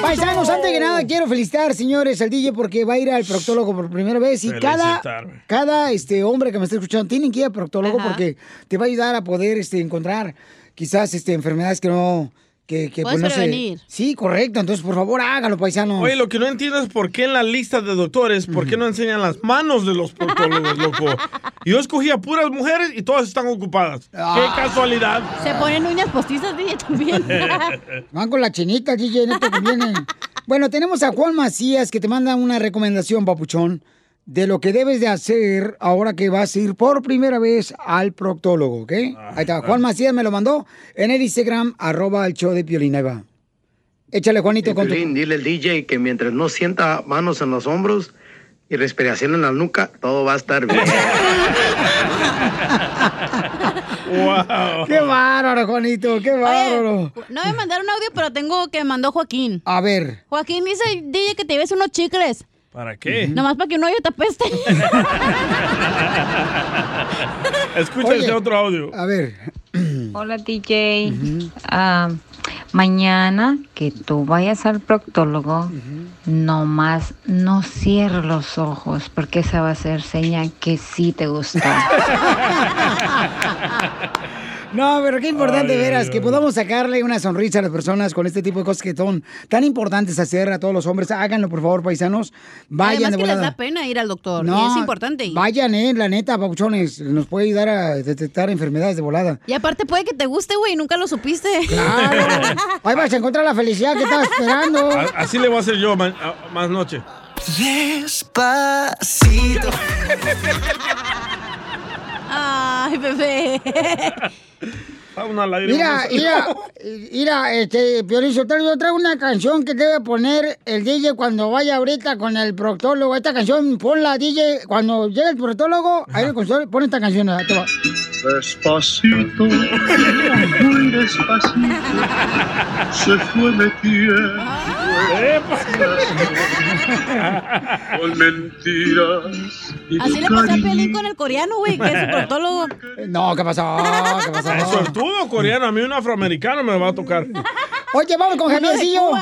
Paisanos, antes que nada quiero felicitar, señores, al DJ porque va a ir al proctólogo por primera vez y cada, cada este hombre que me está escuchando tiene que ir al proctólogo Ajá. porque te va a ayudar a poder este, encontrar quizás este, enfermedades que no... Que, que, Puedes no prevenir. Sí, correcto. Entonces, por favor, hágalo, paisanos. Oye, lo que no entiendo es por qué en la lista de doctores, por qué no enseñan las manos de los proctólogos, loco. Yo escogí a puras mujeres y todas están ocupadas. Ah. ¡Qué casualidad! Se ponen uñas postizas, DJ, también. Van con la chinita, DJ, no te conviene. bueno, tenemos a Juan Macías que te manda una recomendación, papuchón, de lo que debes de hacer ahora que vas a ir por primera vez al proctólogo, ¿ok? Ahí está, Juan Macías me lo mandó en el Instagram, arroba el show de Piolín, ahí va. Échale, Juanito, con tu... Piolín, dile al DJ que mientras no sienta manos en los hombros y respiración en la nuca, todo va a estar bien. ¡Wow! ¡Qué bárbaro, Juanito! ¡Qué bárbaro! Oye, no me mandaron audio, pero tengo que mandó Joaquín. A ver. Joaquín dice, DJ, que te lleves unos chicles. ¿Para qué? Nomás para que un hoyo te apeste. Escucha Oye. ese otro audio. A ver. Hola DJ. Ah, mañana que tú vayas al proctólogo, nomás no cierres los ojos porque esa va a ser señal que sí te gustó. No, pero qué importante, Ay, veras, ay, que ay. podamos sacarle una sonrisa a las personas con este tipo de cosas que son tan importantes hacer a todos los hombres. Háganlo, por favor, paisanos. Vayan Además de que les da pena ir al doctor. No, y es importante ir. Vayan, eh, la neta, papuchones. Nos puede ayudar a detectar enfermedades de volada. Y aparte puede que te guste, güey, nunca lo supiste. Claro. Ahí vas a encontrar la felicidad que estabas esperando. A- Así le voy a hacer yo a- más noche. Despacito. Ay, bebé. Mira, mira, mira, este, Piolín Sotelo, yo traigo una canción que debe poner el DJ cuando vaya ahorita con el proctólogo. Esta canción, ponla, DJ, cuando llegue el proctólogo, ahí el pon esta canción, ahí te va. Despacito, muy despacito, se fue metiendo con mentiras. y Así le pasó a Pelín con el coreano, güey, que es su proctólogo. No, ¿qué pasó? ¿Qué pasó? Es sortudo coreano, a mí un afroamericano me va a tocar. Oye, vamos con Javiercillo.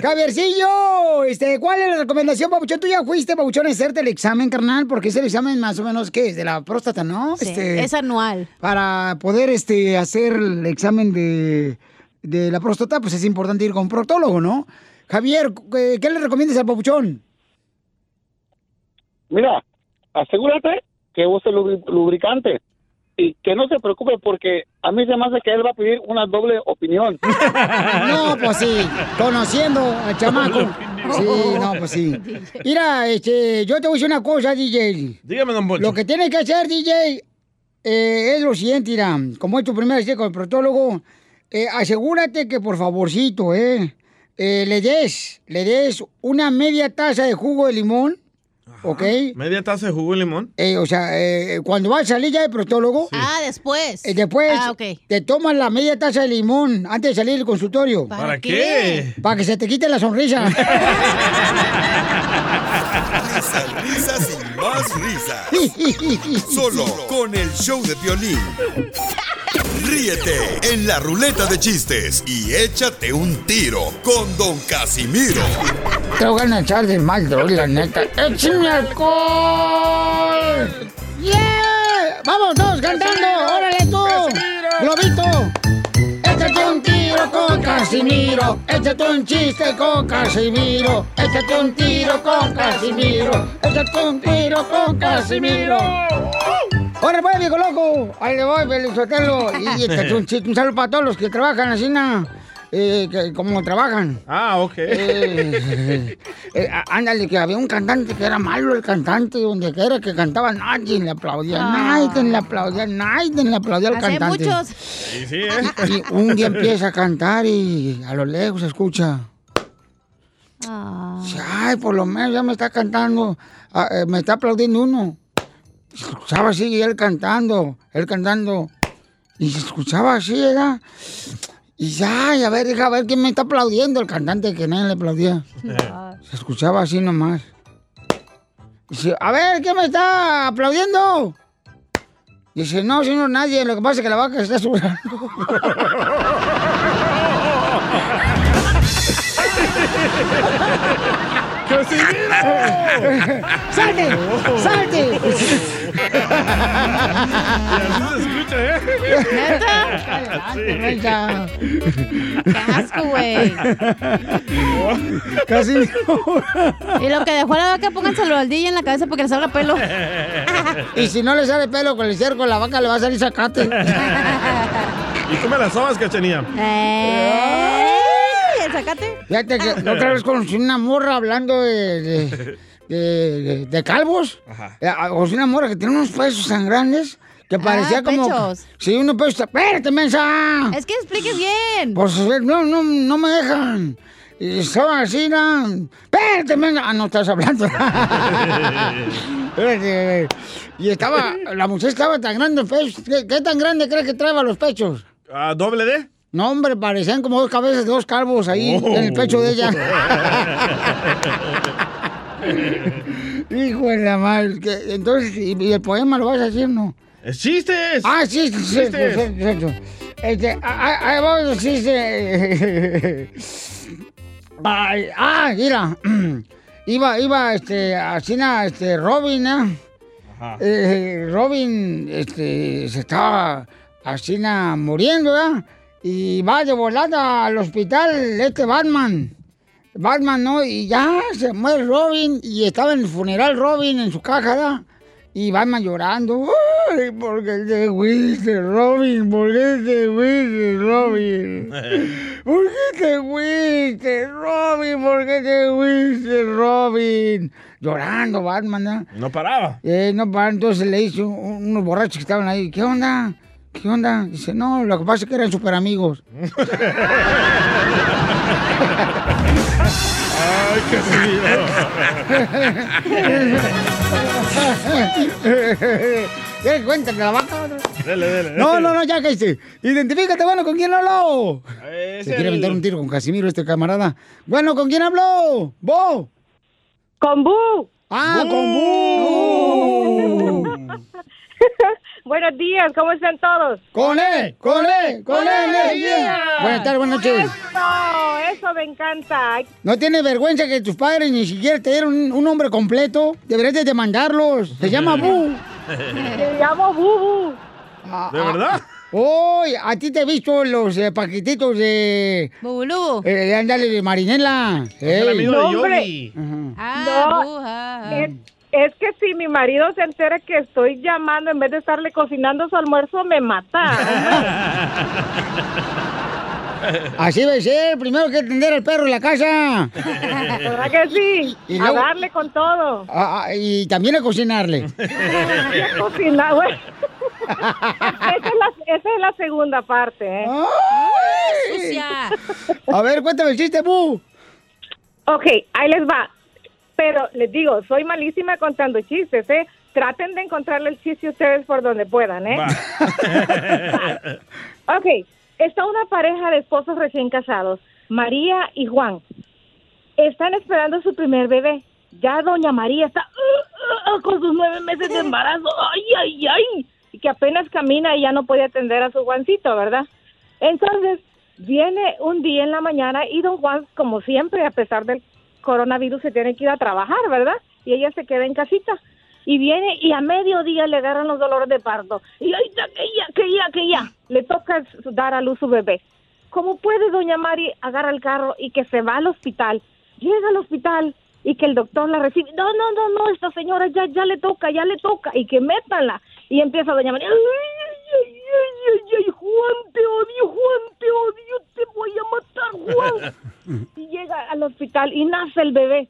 Javiercillo, este, ¿cuál es la recomendación, Pabuchón? Tú ya fuiste, Pabuchón, a hacerte el examen, carnal, porque es el examen más o menos, ¿qué es? De la próstata, ¿no? Sí, Este, Es anual. Para poder este, hacer el examen de, de la próstata, pues es importante ir con un proctólogo, ¿no? Javier, ¿qué, qué le recomiendas al Pabuchón? Mira, asegúrate que use lubri- lubricante y que no se preocupe porque a mí se me hace que él va a pedir una doble opinión. No, pues sí, conociendo al chamaco. Sí, no, pues sí. Mira, este, yo te voy a decir una cosa, DJ. Dígame, don Poncho. Lo que tienes que hacer, DJ, eh, es lo siguiente, mira, como es tu primera vez con el proctólogo, eh, asegúrate que por favorcito, eh, eh, le des, le des una media taza de jugo de limón, ¿ok? ¿Media taza de jugo de limón? Eh, o sea, eh, cuando vas a salir ya del proctólogo, Ah, después. eh, después Ah, ok. te tomas la media taza de limón antes de salir del consultorio. ¿Para, ¿Para qué? Para que se te quite la sonrisa. Risas, risas y más risas. Solo con el show de violín. Ríete en la ruleta de chistes y échate un tiro con Don Casimiro. Te voy a echar de mal, droga, la neta. ¡Échame alcohol! ¡Yeah! ¡Vamos todos cantando! ¡Órale tú! ¡Globito! Casimiro. Échate un chiste con Casimiro. Échate un tiro con Casimiro. Échate un tiro con Casimiro. ¡Órale, pues, viejo loco! Ahí le voy, Felizotelo. Y échate un chiste. Un saludo para todos los que trabajan así, na, eh, que, como trabajan. Ah, ok. Eh, eh, á- ándale, que había un cantante que era malo el cantante, donde quiera que cantaba, nadie le aplaudía, Ah. nadie le aplaudía, nadie le aplaudía al cantante. muchos. Sí, sí, ¿eh? Y un día empieza a cantar y a lo lejos se escucha. Ah. Ay, por lo menos ya me está cantando, ah, eh, me está aplaudiendo uno. Escuchaba así, y él cantando, él cantando. Y se escuchaba así, ¿verdad? Y ya, y a ver, deja ver quién me está aplaudiendo, el cantante que nadie le aplaudía. Se escuchaba así nomás. Dice, a ver, ¿quién me está aplaudiendo? Dice, no, señor, nadie, lo que pasa es que la vaca está sudando. ¡Salte! ¡Salte! ¿Neta? ¡Qué asco, güey! Casi. Y lo que dejó la vaca, pónganselo al DJ en la cabeza porque le salga pelo. Y si no le sale pelo con el cerco, la vaca le va a salir sacate. ¿Y cómo las sobas, cachanía? ¡Ey! ¿El sacate? Fíjate que otra vez conocí una morra hablando de, de, de- de- de calvos. Eh, Conocí una morra que tiene unos pesos tan grandes que parecía como... pechos. Sí, unos pesos... ¡Espérate, mensa! Es que expliques bien. Pues no, no, no me dejan. Y son así, ¿no? ¡Espérate, mensa! Ah, no estás hablando. Espérate. y estaba... La muchacha estaba tan grande el pecho. ¿Qué, qué tan grande crees que traeba los pechos? Ah, ¿Doble D? No, hombre, parecían como dos cabezas de dos calvos ahí Oh. en el pecho de ella. Hijo de la madre. Entonces, ¿y, el poema lo vas a decir, no? ¡Es chistes! Ah, sí, sí, sí, Chistes. sí, sí, sí. Este, ah, ahí va chiste. Ay, ah, mira. Iba, iba, este, así, este, Robin, ¿eh? Eh, Robin, este, se estaba así, muriendo, ¿verdad? Y va de volada al hospital este Batman. Batman, ¿no? Y ya se muere Robin y estaba en el funeral Robin en su caja, ¿verdad? Y Batman llorando. ¡Ay, por qué te fuiste, Robin! ¿Por qué te fuiste, Robin? ¿Por qué te fuiste, Robin? ¿Por qué te fuiste, Robin? Llorando Batman, ¿no? No paraba. Eh, no, para entonces le un- unos borrachos que estaban ahí, ¿qué onda? ¿Qué onda? Dice, no, lo que pasa es que eran super amigos. ¡Ay, ¿Qué cuentas de la vaca? Dele, dele. No, no, no, ya que hice. Identifícate, bueno, ¿con quién habló? Es Se quiere aventar un tiro con Casimiro, este camarada. Bueno, ¿con quién habló? ¿Bo? Con Bu. Ah, con Bu. Buenos días, ¿cómo están todos? ¡Con él! ¡Con él! ¡Con él! energía! Buenas tardes, buenas noches. Eso, eso me encanta. ¿No tienes vergüenza que tus padres ni siquiera te dieron un, un nombre completo? Deberías de demandarlos. Se llama Bu. Me llamo Bubu. ¿De verdad? ¡Uy! a ti te he visto los eh, paquetitos de... Bubulú. Eh, de ándale, de Marinela. el amigo de. Yogi. Ah, No, bu, ah, ah. Es, que si mi marido se entera que estoy llamando en vez de estarle cocinando su almuerzo, me mata. Así debe ser. Primero hay que atender al perro en la casa. ¿Verdad que sí? Y A luego- darle con todo. Ah, ah, y también a cocinarle. Y a cocinar, güey. Esa es, la, esa es la segunda parte, ¿eh? ¡Ay! Sucia. A ver, cuéntame el chiste, Bu. Ok, ahí les va. Pero les digo, soy malísima contando chistes, ¿eh? Traten de encontrarle el chiste ustedes por donde puedan, ¿eh? Ok, está una pareja de esposos recién casados, María y Juan. Están esperando su primer bebé. Ya doña María está uh, uh, uh, con sus nueve meses de embarazo. ¡Ay, ay, ay! que apenas camina y ya no puede atender a su Juancito, ¿verdad? Entonces, viene un día en la mañana y don Juan, como siempre, a pesar del coronavirus, se tiene que ir a trabajar, ¿verdad? Y ella se queda en casita. Y viene y a mediodía le agarran los dolores de parto. Y ahorita que ya, que ya, que ya, le toca dar a luz su bebé. ¿Cómo puede doña Mari agarra el carro y que se va al hospital? Llega al hospital y que el doctor la recibe. No, no, no, no, esta señora ya, ya le toca, ya le toca. Y que métanla. Y empieza doña ay, ay, ay, ay, Juan, te odio, Juan, te odio, te voy a matar, Juan. Al hospital y nace el bebé.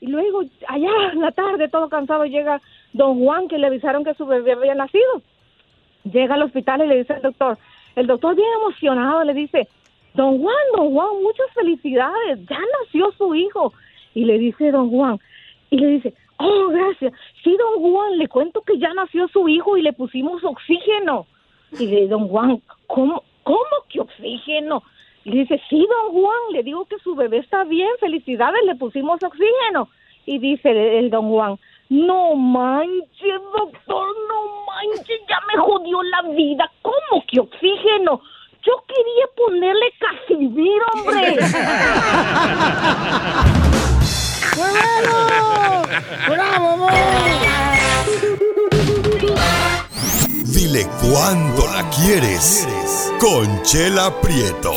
Y luego, allá en la tarde, todo cansado, llega don Juan, que le avisaron que su bebé había nacido. Llega al hospital y le dice al doctor, el doctor bien emocionado le dice, don Juan, don Juan, muchas felicidades, ya nació su hijo. Y le dice don Juan, y le dice, oh, gracias, sí, don Juan, le cuento que ya nació su hijo y le pusimos oxígeno. Y le don Juan, ¿cómo, cómo que oxígeno? Y le dice, sí, don Juan, le digo que su bebé está bien, felicidades, le pusimos oxígeno. Y dice el, el don Juan, no manches, doctor, no manches, ya me jodió la vida. ¿Cómo que oxígeno? Yo quería ponerle casivir, hombre. ¡Muy bueno! ¡Bravo, amor! Dile cuándo la quieres. Conchela Prieto.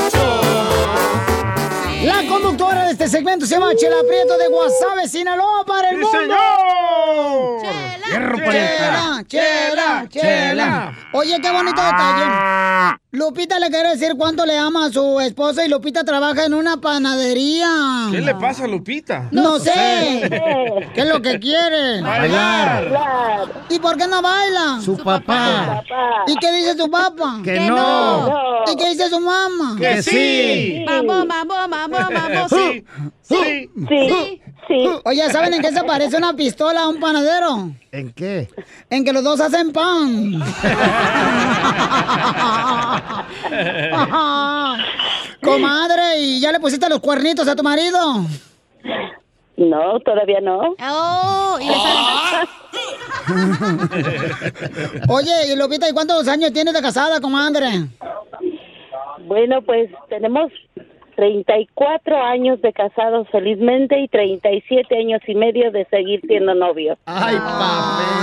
La conductora de este segmento se llama Chela Prieto de Guasave, Sinaloa, para el ¡Sí, mundo. señor! Chela, chela, chela, chela. Oye, qué bonito detalle. Lupita le quiere decir cuánto le ama a su esposa y Lupita trabaja en una panadería. ¿Qué le pasa a Lupita? No, sé. ¿Qué es lo que quiere? Bailar. ¿Y por qué no baila? Su papá. ¿Y qué dice su papá? Que Que no. no. ¿Y qué dice su mamá? Que sí. Vamos, vamos, vamos, vamos, sí. Sí. Sí, sí. Oye, ¿saben en qué se parece una pistola a un panadero? ¿En qué? En que los dos hacen pan. Comadre, ¿y ya le pusiste los cuernitos a tu marido? No, todavía no. Oh, y Oye, y Lupita, ¿y cuántos años tienes de casada, comadre? Bueno, pues tenemos 34 años de casados felizmente y 37 años y medio de seguir siendo novios. Ay, papel.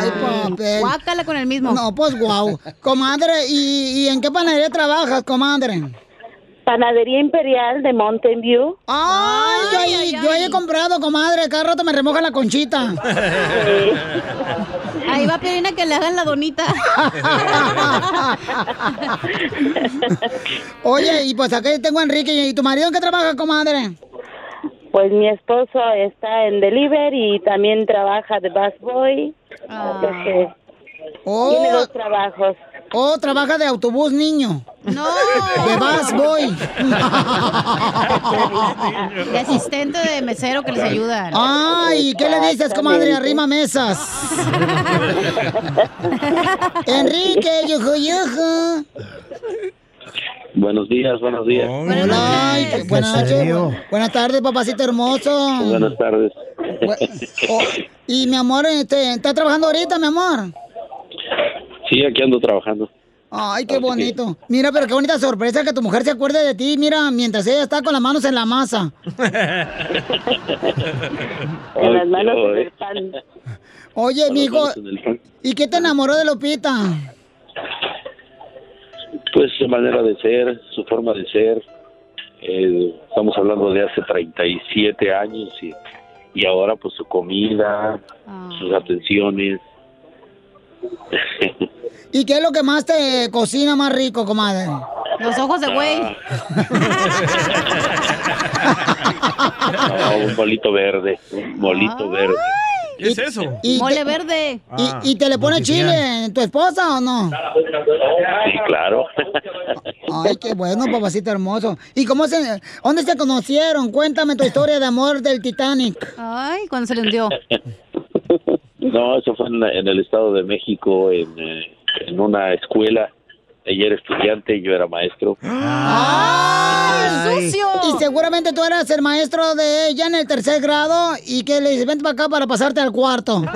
Ay, papel. Guácala con el mismo. No, pues guau. Comadre, ¿y, y en qué panadería trabajas, comadre? Panadería Imperial de Mountain View. Ay, yo, ahí- yo ahí he comprado, comadre. Cada rato me remoja la conchita. Ahí va Pirina que le hagan la donita. Oye, y pues aquí tengo a Enrique. ¿Y tu marido en qué trabaja, comadre? Pues mi esposo está en delivery y también trabaja de busboy. Así que Oh. Tiene dos trabajos. Oh, trabaja de autobús, niño. No. De bus boy. De asistente de mesero que les ayuda. Ay, ¿qué le dices, comadre? Arrima mesas. Enrique, yuju, yuju. Buenos días, buenos días. Qué- buenas noches. Buenas tardes, papacito hermoso. Buenas tardes. Oh, y mi amor, este, ¿está trabajando ahorita, mi amor? Sí, aquí ando trabajando. Ay, qué bonito. Mira, pero qué bonita sorpresa que tu mujer se acuerde de ti, mira, mientras ella está con las manos en la masa. En las manos en el pan. Oye, Con mijo. ¿y qué te enamoró de Lupita? Pues su manera de ser, su forma de ser. Eh, estamos hablando de hace 37 años y, y ahora pues su comida, sus atenciones. ¿Y qué es lo que más te cocina más rico, comadre? Los ojos de güey. No, un bolito verde, un bolito verde. ¿Qué es eso? Y Mole te- verde. ¿Y, y te le pone chile tu esposa o no? Sí, claro. Ay, qué bueno, papacito hermoso. ¿Y cómo se, dónde se conocieron? Cuéntame tu historia de amor del Titanic. Ay, cuando se le hundió. No, eso fue en, en el Estado de México, en, eh, en una escuela. Ella era estudiante y yo era maestro. ¡Ay! Y seguramente tú eras el maestro de ella en el tercer grado y que le dices, vente para acá para pasarte al cuarto.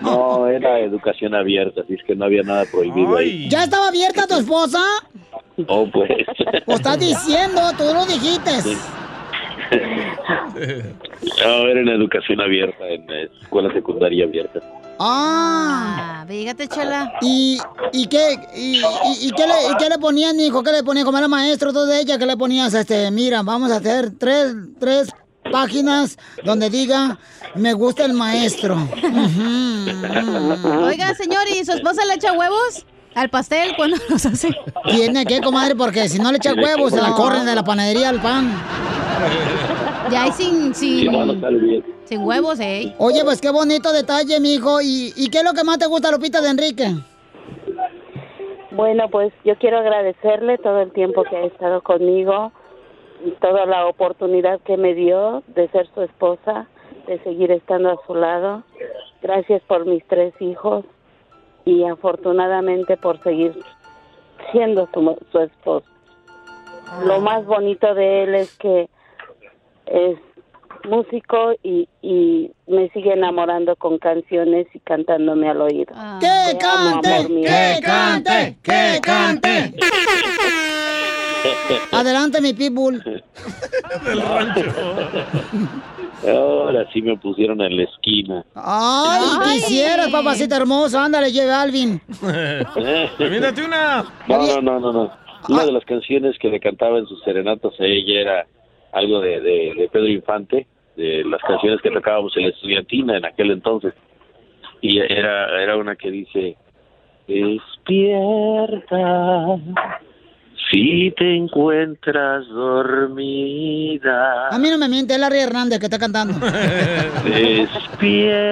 No, era educación abierta, así es que no había nada prohibido ahí. ¿Ya estaba abierta tu esposa? Oh, pues. ¿O estás diciendo? Tú lo dijiste. No, era en educación abierta, en eh, escuela secundaria abierta. Ah. Fíjate, chela. ¿Y, y qué, y, y- y qué, le, y qué le ponías, hijo? ¿Qué le ponías? Como era maestro todo de ella, ¿qué le ponías? Este, mira, vamos a hacer tres, tres páginas donde diga, me gusta el maestro. Oiga, señor, ¿y su esposa le echa huevos al pastel cuando los hace? Tiene que, comadre, porque si no le echa huevos, se la corren de la panadería al pan. Ya hay sin, sin, sin huevos, ¿eh? Oye, pues qué bonito detalle, mijo. ¿Y, ¿Y qué es lo que más te gusta, Lupita, de Enrique? Bueno, pues yo quiero agradecerle todo el tiempo que ha estado conmigo y toda la oportunidad que me dio de ser su esposa, de seguir estando a su lado. Gracias por mis tres hijos y afortunadamente por seguir siendo su, su esposa. Lo más bonito de él es que es músico y, y me sigue enamorando con canciones y cantándome al oído. ¡Que Te amo, cante! ¡Que cante! ¡Que cante! Adelante, mi pitbull. Del rancho. Ahora sí me pusieron en la esquina. Ay, quisieras, papacita hermoso. Ándale, lleve a Alvin. Mírate una. No, no, no, no, no. Una de las canciones que le cantaba en sus serenatas a ella era algo de, de, de Pedro Infante, de las canciones que tocábamos en la estudiantina en aquel entonces. Y era, era una que dice, despierta si te encuentras dormida. A mí no me miente, es Larry Hernández que está cantando. Despierta,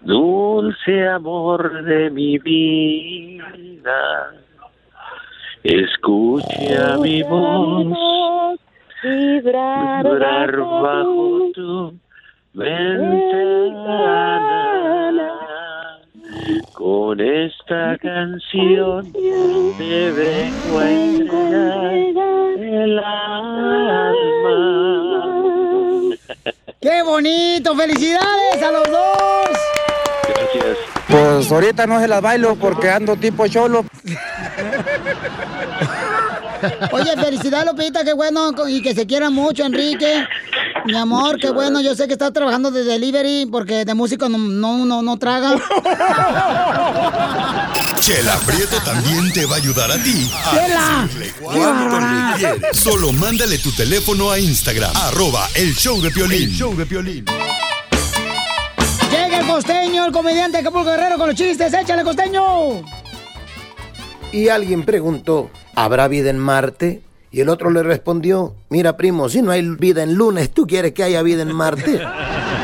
dulce amor de mi vida. Escucha mi voz vibrar, vibrar bajo tu ventana. Con esta canción te vengo a entregar el alma. ¡Qué bonito! ¡Felicidades a los dos! Gracias. Pues ahorita no se las bailo porque ando tipo cholo. Oye, felicidades, Lupita, qué bueno y que se quieran mucho, Enrique. Mi amor, qué bueno. Yo sé que estás trabajando de delivery porque de músico no, no, no, no traga. Chela Prieto también te va a ayudar a ti a Chela. decirle cuánto le quieres. Solo mándale tu teléfono a Instagram, arroba el show de Piolín. El show de Piolín. El costeño, el comediante Acapulco Guerrero con los chistes. ¡Échale, costeño! Y alguien preguntó, ¿habrá vida en Marte? Y el otro le respondió, mira primo, si no hay vida en lunes, ¿tú quieres que haya vida en Marte?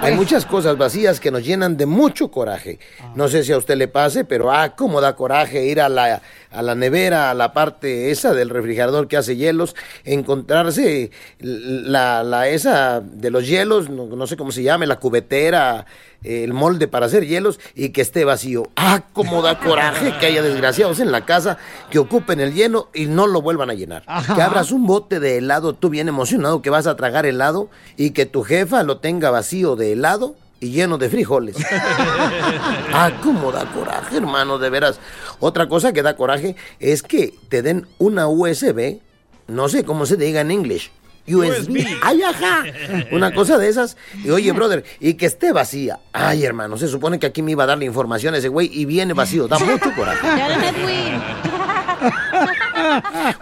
Hay muchas cosas vacías que nos llenan de mucho coraje. No sé si a usted le pase, pero ah, cómo da coraje ir a la, a la nevera, a la parte esa del refrigerador que hace hielos, encontrarse la, la esa de los hielos, no, no sé cómo se llame, la cubetera, el molde para hacer hielos y que esté vacío. Ah, cómo da coraje que haya desgraciados en la casa que ocupen el lleno y no lo vuelvan a llenar. Que abras un bote de helado, tú bien emocionado que vas a tragar helado y que tu jefa lo tenga vacío de helado y lleno de frijoles. ah, cómo da coraje, hermano, de veras. Otra cosa que da coraje es que te den una USB, no sé cómo se diga en inglés. USB. Ay, ajá. Una cosa de esas. Y oye, brother, y que esté vacía. Ay, hermano, se supone que aquí me iba a dar la información ese güey y viene vacío. Da mucho coraje.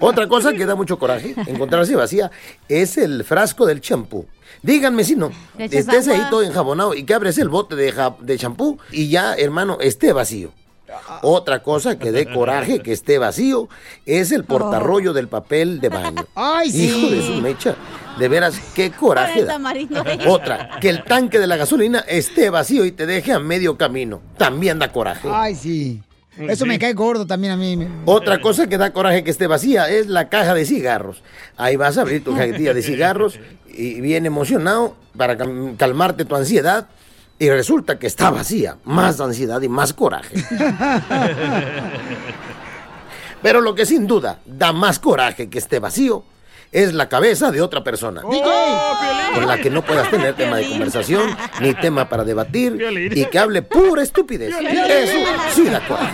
Otra cosa que da mucho coraje, encontrarse vacía, es el frasco del champú. Díganme si no, estés ahí todo enjabonado y que abres el bote de champú y ya, hermano, esté vacío. Otra cosa que dé coraje que esté vacío es el portarrollo del papel de baño. Ay, sí. Hijo de su mecha. De veras, qué coraje da. Otra, que el tanque de la gasolina esté vacío y te deje a medio camino. También da coraje. Ay, sí. Eso me cae gordo también a mí. Otra cosa que da coraje que esté vacía es la caja de cigarros. Ahí vas a abrir tu cajetilla de cigarros y bien emocionado para cal- calmarte tu ansiedad y resulta que está vacía. Más ansiedad y más coraje. Pero lo que sin duda da más coraje que esté vacío es la cabeza de otra persona. Con la que no puedas tener tema de conversación, ni tema para debatir, y que hable pura estupidez. Eso sí da coraje.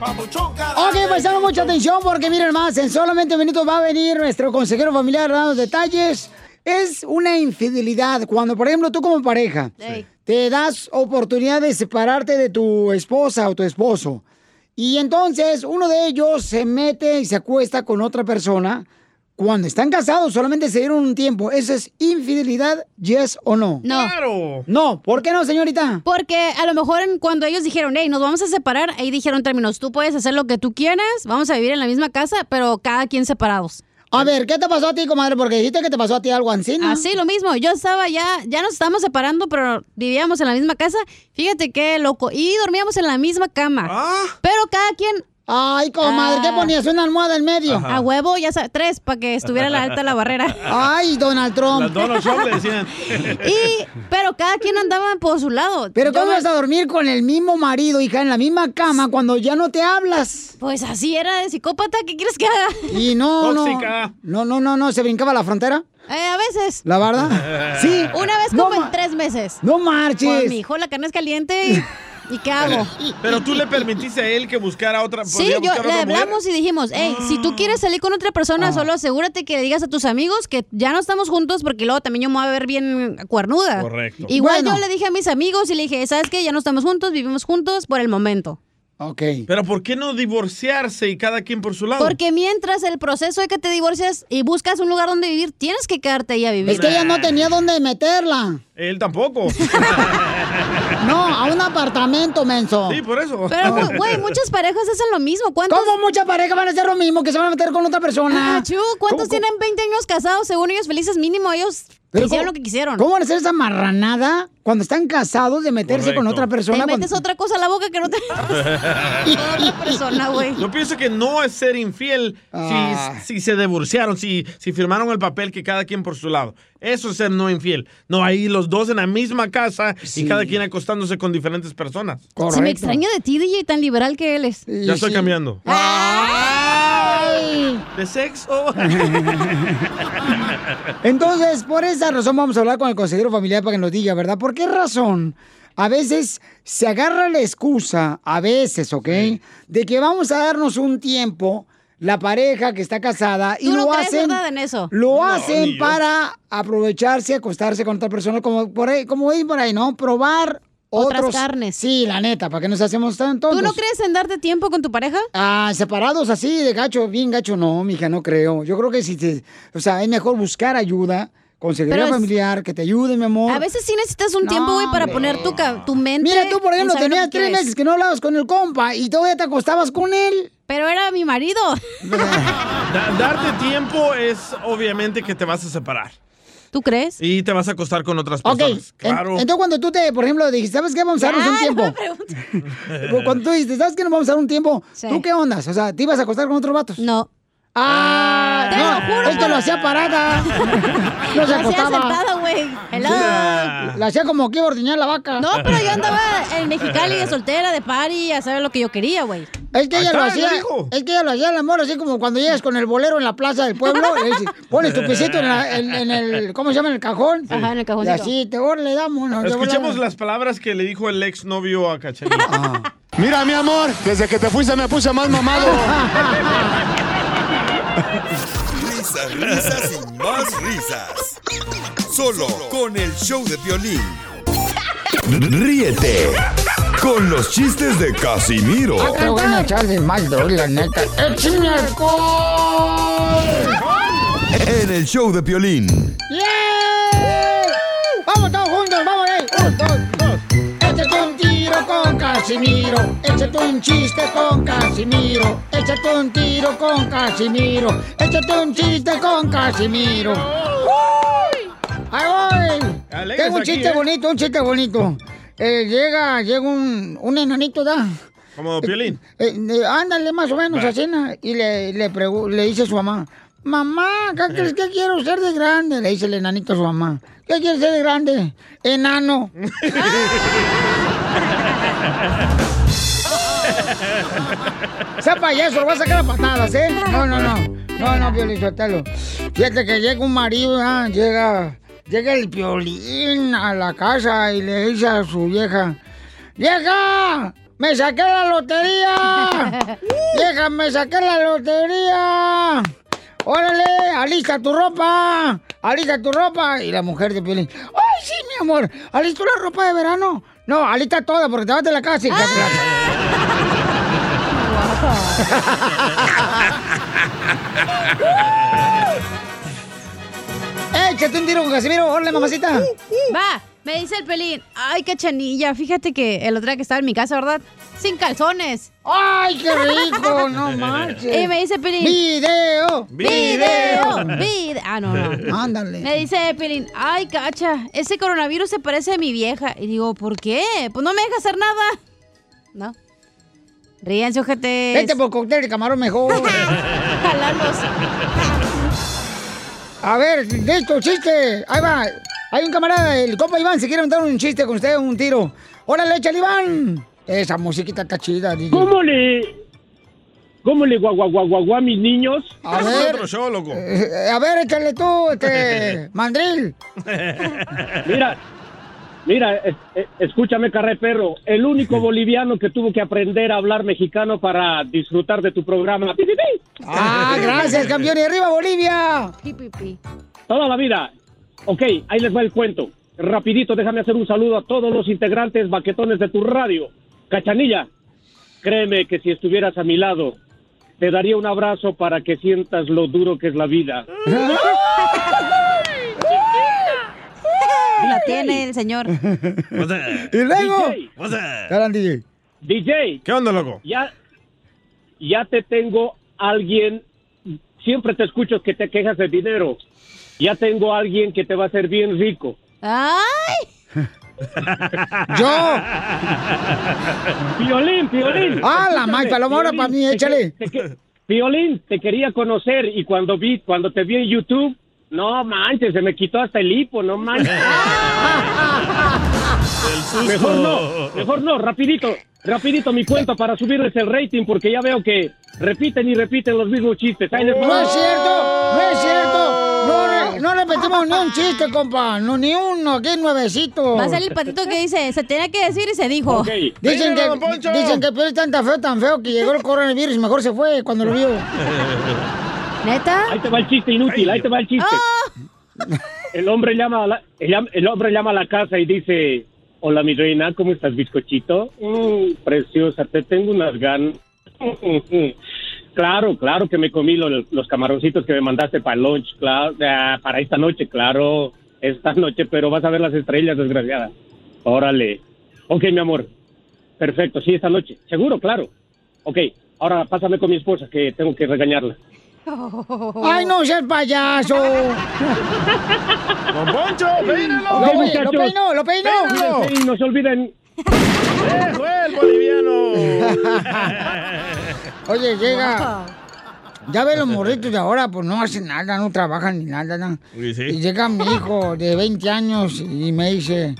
Ok, pues mucha atención porque miren más, en solamente minutos va a venir nuestro consejero familiar dando detalles. Es una infidelidad cuando, por ejemplo, tú como pareja te das oportunidad de separarte de tu esposa o tu esposo. Y entonces uno de ellos se mete y se acuesta con otra persona. Cuando están casados, solamente se dieron un tiempo. ¿Eso es infidelidad, yes o no? No. No, ¿por qué no, señorita? Porque a lo mejor cuando ellos dijeron, hey, nos vamos a separar, ahí dijeron términos, tú puedes hacer lo que tú quieras, vamos a vivir en la misma casa, pero cada quien separados. A ver, ¿qué te pasó a ti, comadre? Porque dijiste que te pasó a ti algo así, ¿no? Así, lo mismo. Yo estaba ya, ya nos estábamos separando, pero vivíamos en la misma casa. Fíjate qué loco. Y dormíamos en la misma cama. Pero cada quien. Ay, comadre, ¿qué ponías? ¿Una almohada en medio? A huevo, ya sabes, tres, para que estuviera la alta la barrera. Ay, Donald Trump. Las Donald Trump le decían. Y, pero cada quien andaba por su lado. Pero Yo ¿cómo me- vas a dormir con el mismo marido, hija, en la misma cama cuando ya no te hablas? Pues así era de psicópata, ¿qué quieres que haga? Y no, Tóxica. no. No, no, no, no, ¿se brincaba la frontera? Eh, a veces. ¿La verdad? Sí. Una vez como en tres meses. No marches. Pues, mi hijo, la carne es caliente. ¿Y, ¿y qué hago? Pero tú le permitiste a él que buscara otra. Sí, yo le otra mujer? hablamos y dijimos, hey, si tú quieres salir con otra persona, solo asegúrate que le digas a tus amigos que ya no estamos juntos porque luego también yo me voy a ver bien cuernuda. Correcto. Igual Bueno. yo le dije a mis amigos y le dije, ¿sabes qué? Ya no estamos juntos, vivimos juntos por el momento. Ok. Pero ¿por qué no divorciarse y cada quien por su lado? Porque mientras el proceso de que te divorcias y buscas un lugar donde vivir, tienes que quedarte ahí a vivir. Es que ella no tenía dónde meterla. Él tampoco. No, a un apartamento, menso. Sí, por eso. Pero, güey, muchas parejas hacen lo mismo. ¿Cuántos? ¿Cómo muchas parejas van a hacer lo mismo que se van a meter con otra persona? Ah, chu, ¿Cuántos tienen 20 años casados? Según ellos felices, mínimo ellos hicieron ¿cómo- lo que quisieron. ¿Cómo van a hacer esa marranada cuando están casados de meterse con Correcto. otra persona? Te metes cuando- otra cosa a la boca que no te... otra persona, güey. Yo pienso que no es ser infiel Ah. si, si se divorciaron, si, si firmaron el papel que cada quien por su lado. Eso es ser no infiel. No, ahí los dos en la misma casa y cada quien acostándose con diferentes personas. Se me extraña de ti, DJ, tan liberal que él es. Ya estoy cambiando. ¡Ay! ¿De sexo? Entonces, por esa razón vamos a hablar con el consejero familiar para que nos diga, ¿verdad? ¿Por qué razón? A veces se agarra la excusa, a veces, ¿ok? De que vamos a darnos un tiempo, la pareja que está casada, y ¿Tú no lo crees, hacen. verdad, en eso? Lo No, hacen para aprovecharse, acostarse con otra persona, como por ahí, como dicen por ahí, ¿no? Probar Otras otros- carnes. Sí, la neta, para que nos hacemos tan tontos. ¿Tú no crees en darte tiempo con tu pareja? Ah, separados así, de gacho, bien gacho, no, mija, no creo. Yo creo que si te, o sea, es mejor buscar ayuda, consejería Pero es- familiar, que te ayude, mi amor. A veces sí necesitas un No, tiempo, güey, para poner tu, tu mente. Mira, tú, por ejemplo, tenías tres meses que no hablabas con el compa y todavía te acostabas con él. Pero era mi marido. Da- darte tiempo es obviamente que te vas a separar. ¿Tú crees? Y te vas a acostar con otras Ok, personas. en- Claro. entonces cuando tú te, por ejemplo, dijiste, ¿sabes qué? Vamos a darnos un tiempo. no me Cuando tú dijiste, ¿sabes qué? Nos vamos a dar un tiempo. ¿Tú qué ondas? O sea, ¿te ibas a acostar con otros vatos? No. Ah, Te no, lo juro por- lo hacía parada. no se Lo hacía acostaba. sentada, güey. Hello. La hacía como que iba a ordeñar la vaca. No, pero yo andaba en Mexicali de soltera, de party, a saber lo que yo quería, güey. Es que ella lo está, hacía, lo es que ella lo hacía el amor, así como cuando llegas con el bolero en la plaza del pueblo, pones tu pisito en, la- en- en el, ¿cómo se llama? En el cajón. Ajá, en el Y cajoncito. así, te ahora le damos. no, Escuchemos las palabras que le dijo el ex novio a Cachanilla. Mira, mi amor, desde que te fuiste me puse más mamado. Risas, risas y más risas. Solo con el show de violín. Ríete con los chistes de Casimiro Ah, te voy a echar de mal, doy, la neta. ¡Échame alcohol! en el show de Piolín. ¡Yeah! Casimiro. Échate un chiste con Casimiro. Échate un tiro con Casimiro. Échate un chiste con Casimiro. ¡Ahí voy! Tengo un aquí, chiste ¿eh? bonito, un chiste bonito. Eh, llega, llega un, un enanito, ¿da? Como Piolín. Eh, eh, ándale, más o menos, Va. así, ¿no? y le, le, le dice a su mamá, mamá, ¿qué crees que quiero ser de grande? Le dice el enanito a su mamá, ¿qué quieres ser de grande? Enano. sea payaso, lo va a sacar a patadas, ¿eh? No, no, no. No, no, Piolín, suéltalo. Fíjate que llega un marido, llega, llega el Piolín a la casa y le dice a su vieja, ¡Vieja! ¡Me saqué la lotería! ¡Vieja, me saqué la lotería! ¡Órale! ¡Alista tu ropa! ¡Alista tu ropa! Y la mujer de Piolín, ¡ay, sí, mi amor! ¿Alistó la ropa de verano? No, alista toda porque te vas de la casa, la- ¡Échate un tiro con Casimiro! ¡Órale, mamacita! Va, me dice el pelín. Ay, qué chanilla. Fíjate que el otro día que estaba en mi casa, ¿verdad? Sin calzones. ¡Ay, qué rico! No marches. Y me dice Pelín. ¡Video! ¡Video! ¡Video! Ah, no, no. Ándale. Me dice Pelín, ay, cacha, ese coronavirus se parece a mi vieja. Y digo, ¿por qué? Pues no me deja hacer nada. No. Ríense, ojete. Vete por cóctel de camarón mejor. Jalalos. A ver, listo, chiste. Ahí va. Hay un camarada, el compa Iván, se quiere montar un chiste con usted, un tiro. ¡Órale, échale, Iván! Esa musiquita está chida, DJ. ¿Cómo le, cómo le guagua guagua guagua a mis niños? A ver. Eh, a ver, échale tú, este, mandril. Mira, mira, es- es- escúchame, carré perro. El único boliviano que tuvo que aprender a hablar mexicano para disfrutar de tu programa. Pi, pi, pi. Ah, gracias, campeón. Y arriba, Bolivia. Toda la vida. Ok, ahí les va el cuento. Rapidito, déjame hacer un saludo a todos los integrantes baquetones de tu radio. Cachanilla, créeme que si estuvieras a mi lado, te daría un abrazo para que sientas lo duro que es la vida. La tiene el señor. Y luego. DJ. DJ. ¿Qué onda, loco? Ya, ya te tengo alguien. Siempre te escucho que te quejas de dinero. Ya tengo alguien que te va a hacer bien rico. ¡Ay! ¡Yo! Piolín, Piolín. Ah, la May Palomora para mí, te échale. te que- Piolín, te quería conocer y cuando vi, cuando te vi en YouTube, no manches, se me quitó hasta el hipo, no manches. Mejor no, mejor no, rapidito, rapidito mi cuento para subirles el rating porque ya veo que repiten y repiten los mismos chistes. Les. No es cierto, no es cierto. No, re- no repetimos ni un chiste, compa. No, ni uno, aquí nuevecito. Va a salir el patito que dice, se tenía que decir y se dijo. Dicen que, dicen que Piolín tan feo, tan feo que llegó el coronavirus y mejor se fue cuando lo vio. ¿Neta? Ahí te va el chiste inútil, ahí te va el chiste. El hombre llama a la, el hombre llama a la casa y dice, hola mi reina, ¿cómo estás, bizcochito? "Mm, preciosa, te tengo unas ganas. claro, claro que me comí lo- los camaroncitos que me mandaste para el lunch, claro, ah, para esta noche, claro, esta noche, pero vas a ver las estrellas, desgraciada. Órale. Ok, mi amor. Perfecto, sí, esta noche. Seguro, claro. Ok, ahora pásame con mi esposa que tengo que regañarla. ¡Ay, no seas payaso! ¡Don Poncho, peínalo! Lo, muchachos. lo peinó, lo peinó. Cuídense y no se olviden. ¡Eso es, boliviano! Oye, llega. Ya ve los morritos de ahora, pues no hacen nada, no trabajan ni nada. sí. Y llega mi hijo de 20 años y me dice,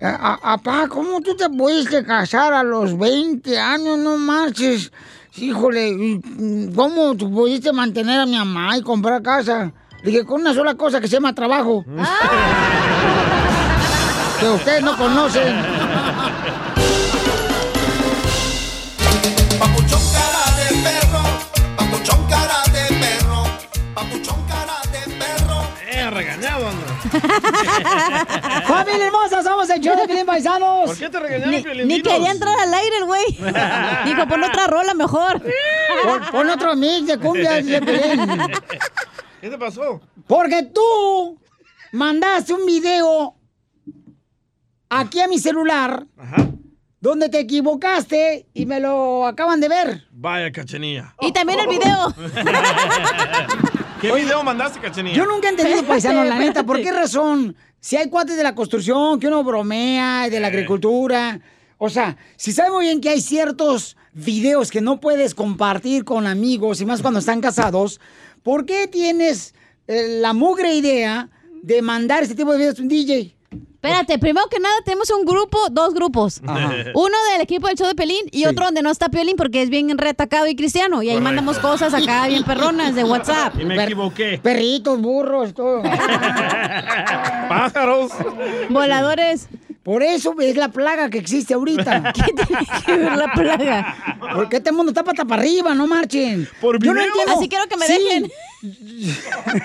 "A- a- apá, ¿cómo tú te pudiste casar a los 20 años? No marches. Híjole, ¿y ¿cómo tú pudiste mantener a mi mamá y comprar casa? Le dije, con una sola cosa que se llama trabajo. que ustedes no conocen. ¡Familia hermosa! ¡Somos el show de Pilín Paisanos! ¿Por qué te regañaron, Ni, Piolín? ni quería entrar al aire el güey. Dijo, pon otra rola mejor. Pon, pon otro mix de cumbia, Piolín. ¿Qué te pasó? Porque tú mandaste un video aquí a mi celular donde te equivocaste y me lo acaban de ver. Vaya cachanilla. Y también el video. ¿Qué Oye, video mandaste, Cachanilla? Yo nunca he entendido, paisano, la neta, ¿por qué razón? Si hay cuates de la construcción, que uno bromea, y de la agricultura. O sea, si sabe muy bien que hay ciertos videos que no puedes compartir con amigos, y más cuando están casados, ¿por qué tienes eh, la mugre idea de mandar este tipo de videos a un DJ? Espérate, primero que nada tenemos un grupo, dos grupos. Ajá. Uno del equipo del show de Pelín y otro donde no está Pelín porque es bien retacado y cristiano. Y ahí Correcto. mandamos cosas acá bien perronas de WhatsApp. Y me equivoqué. Perritos, burros, todo. Pájaros. Voladores. Por eso es la plaga que existe ahorita. ¿Qué tiene que ver la plaga? Porque este mundo está pata para arriba, no marchen. Por Yo no entiendo. Así quiero que me Sí. dejen.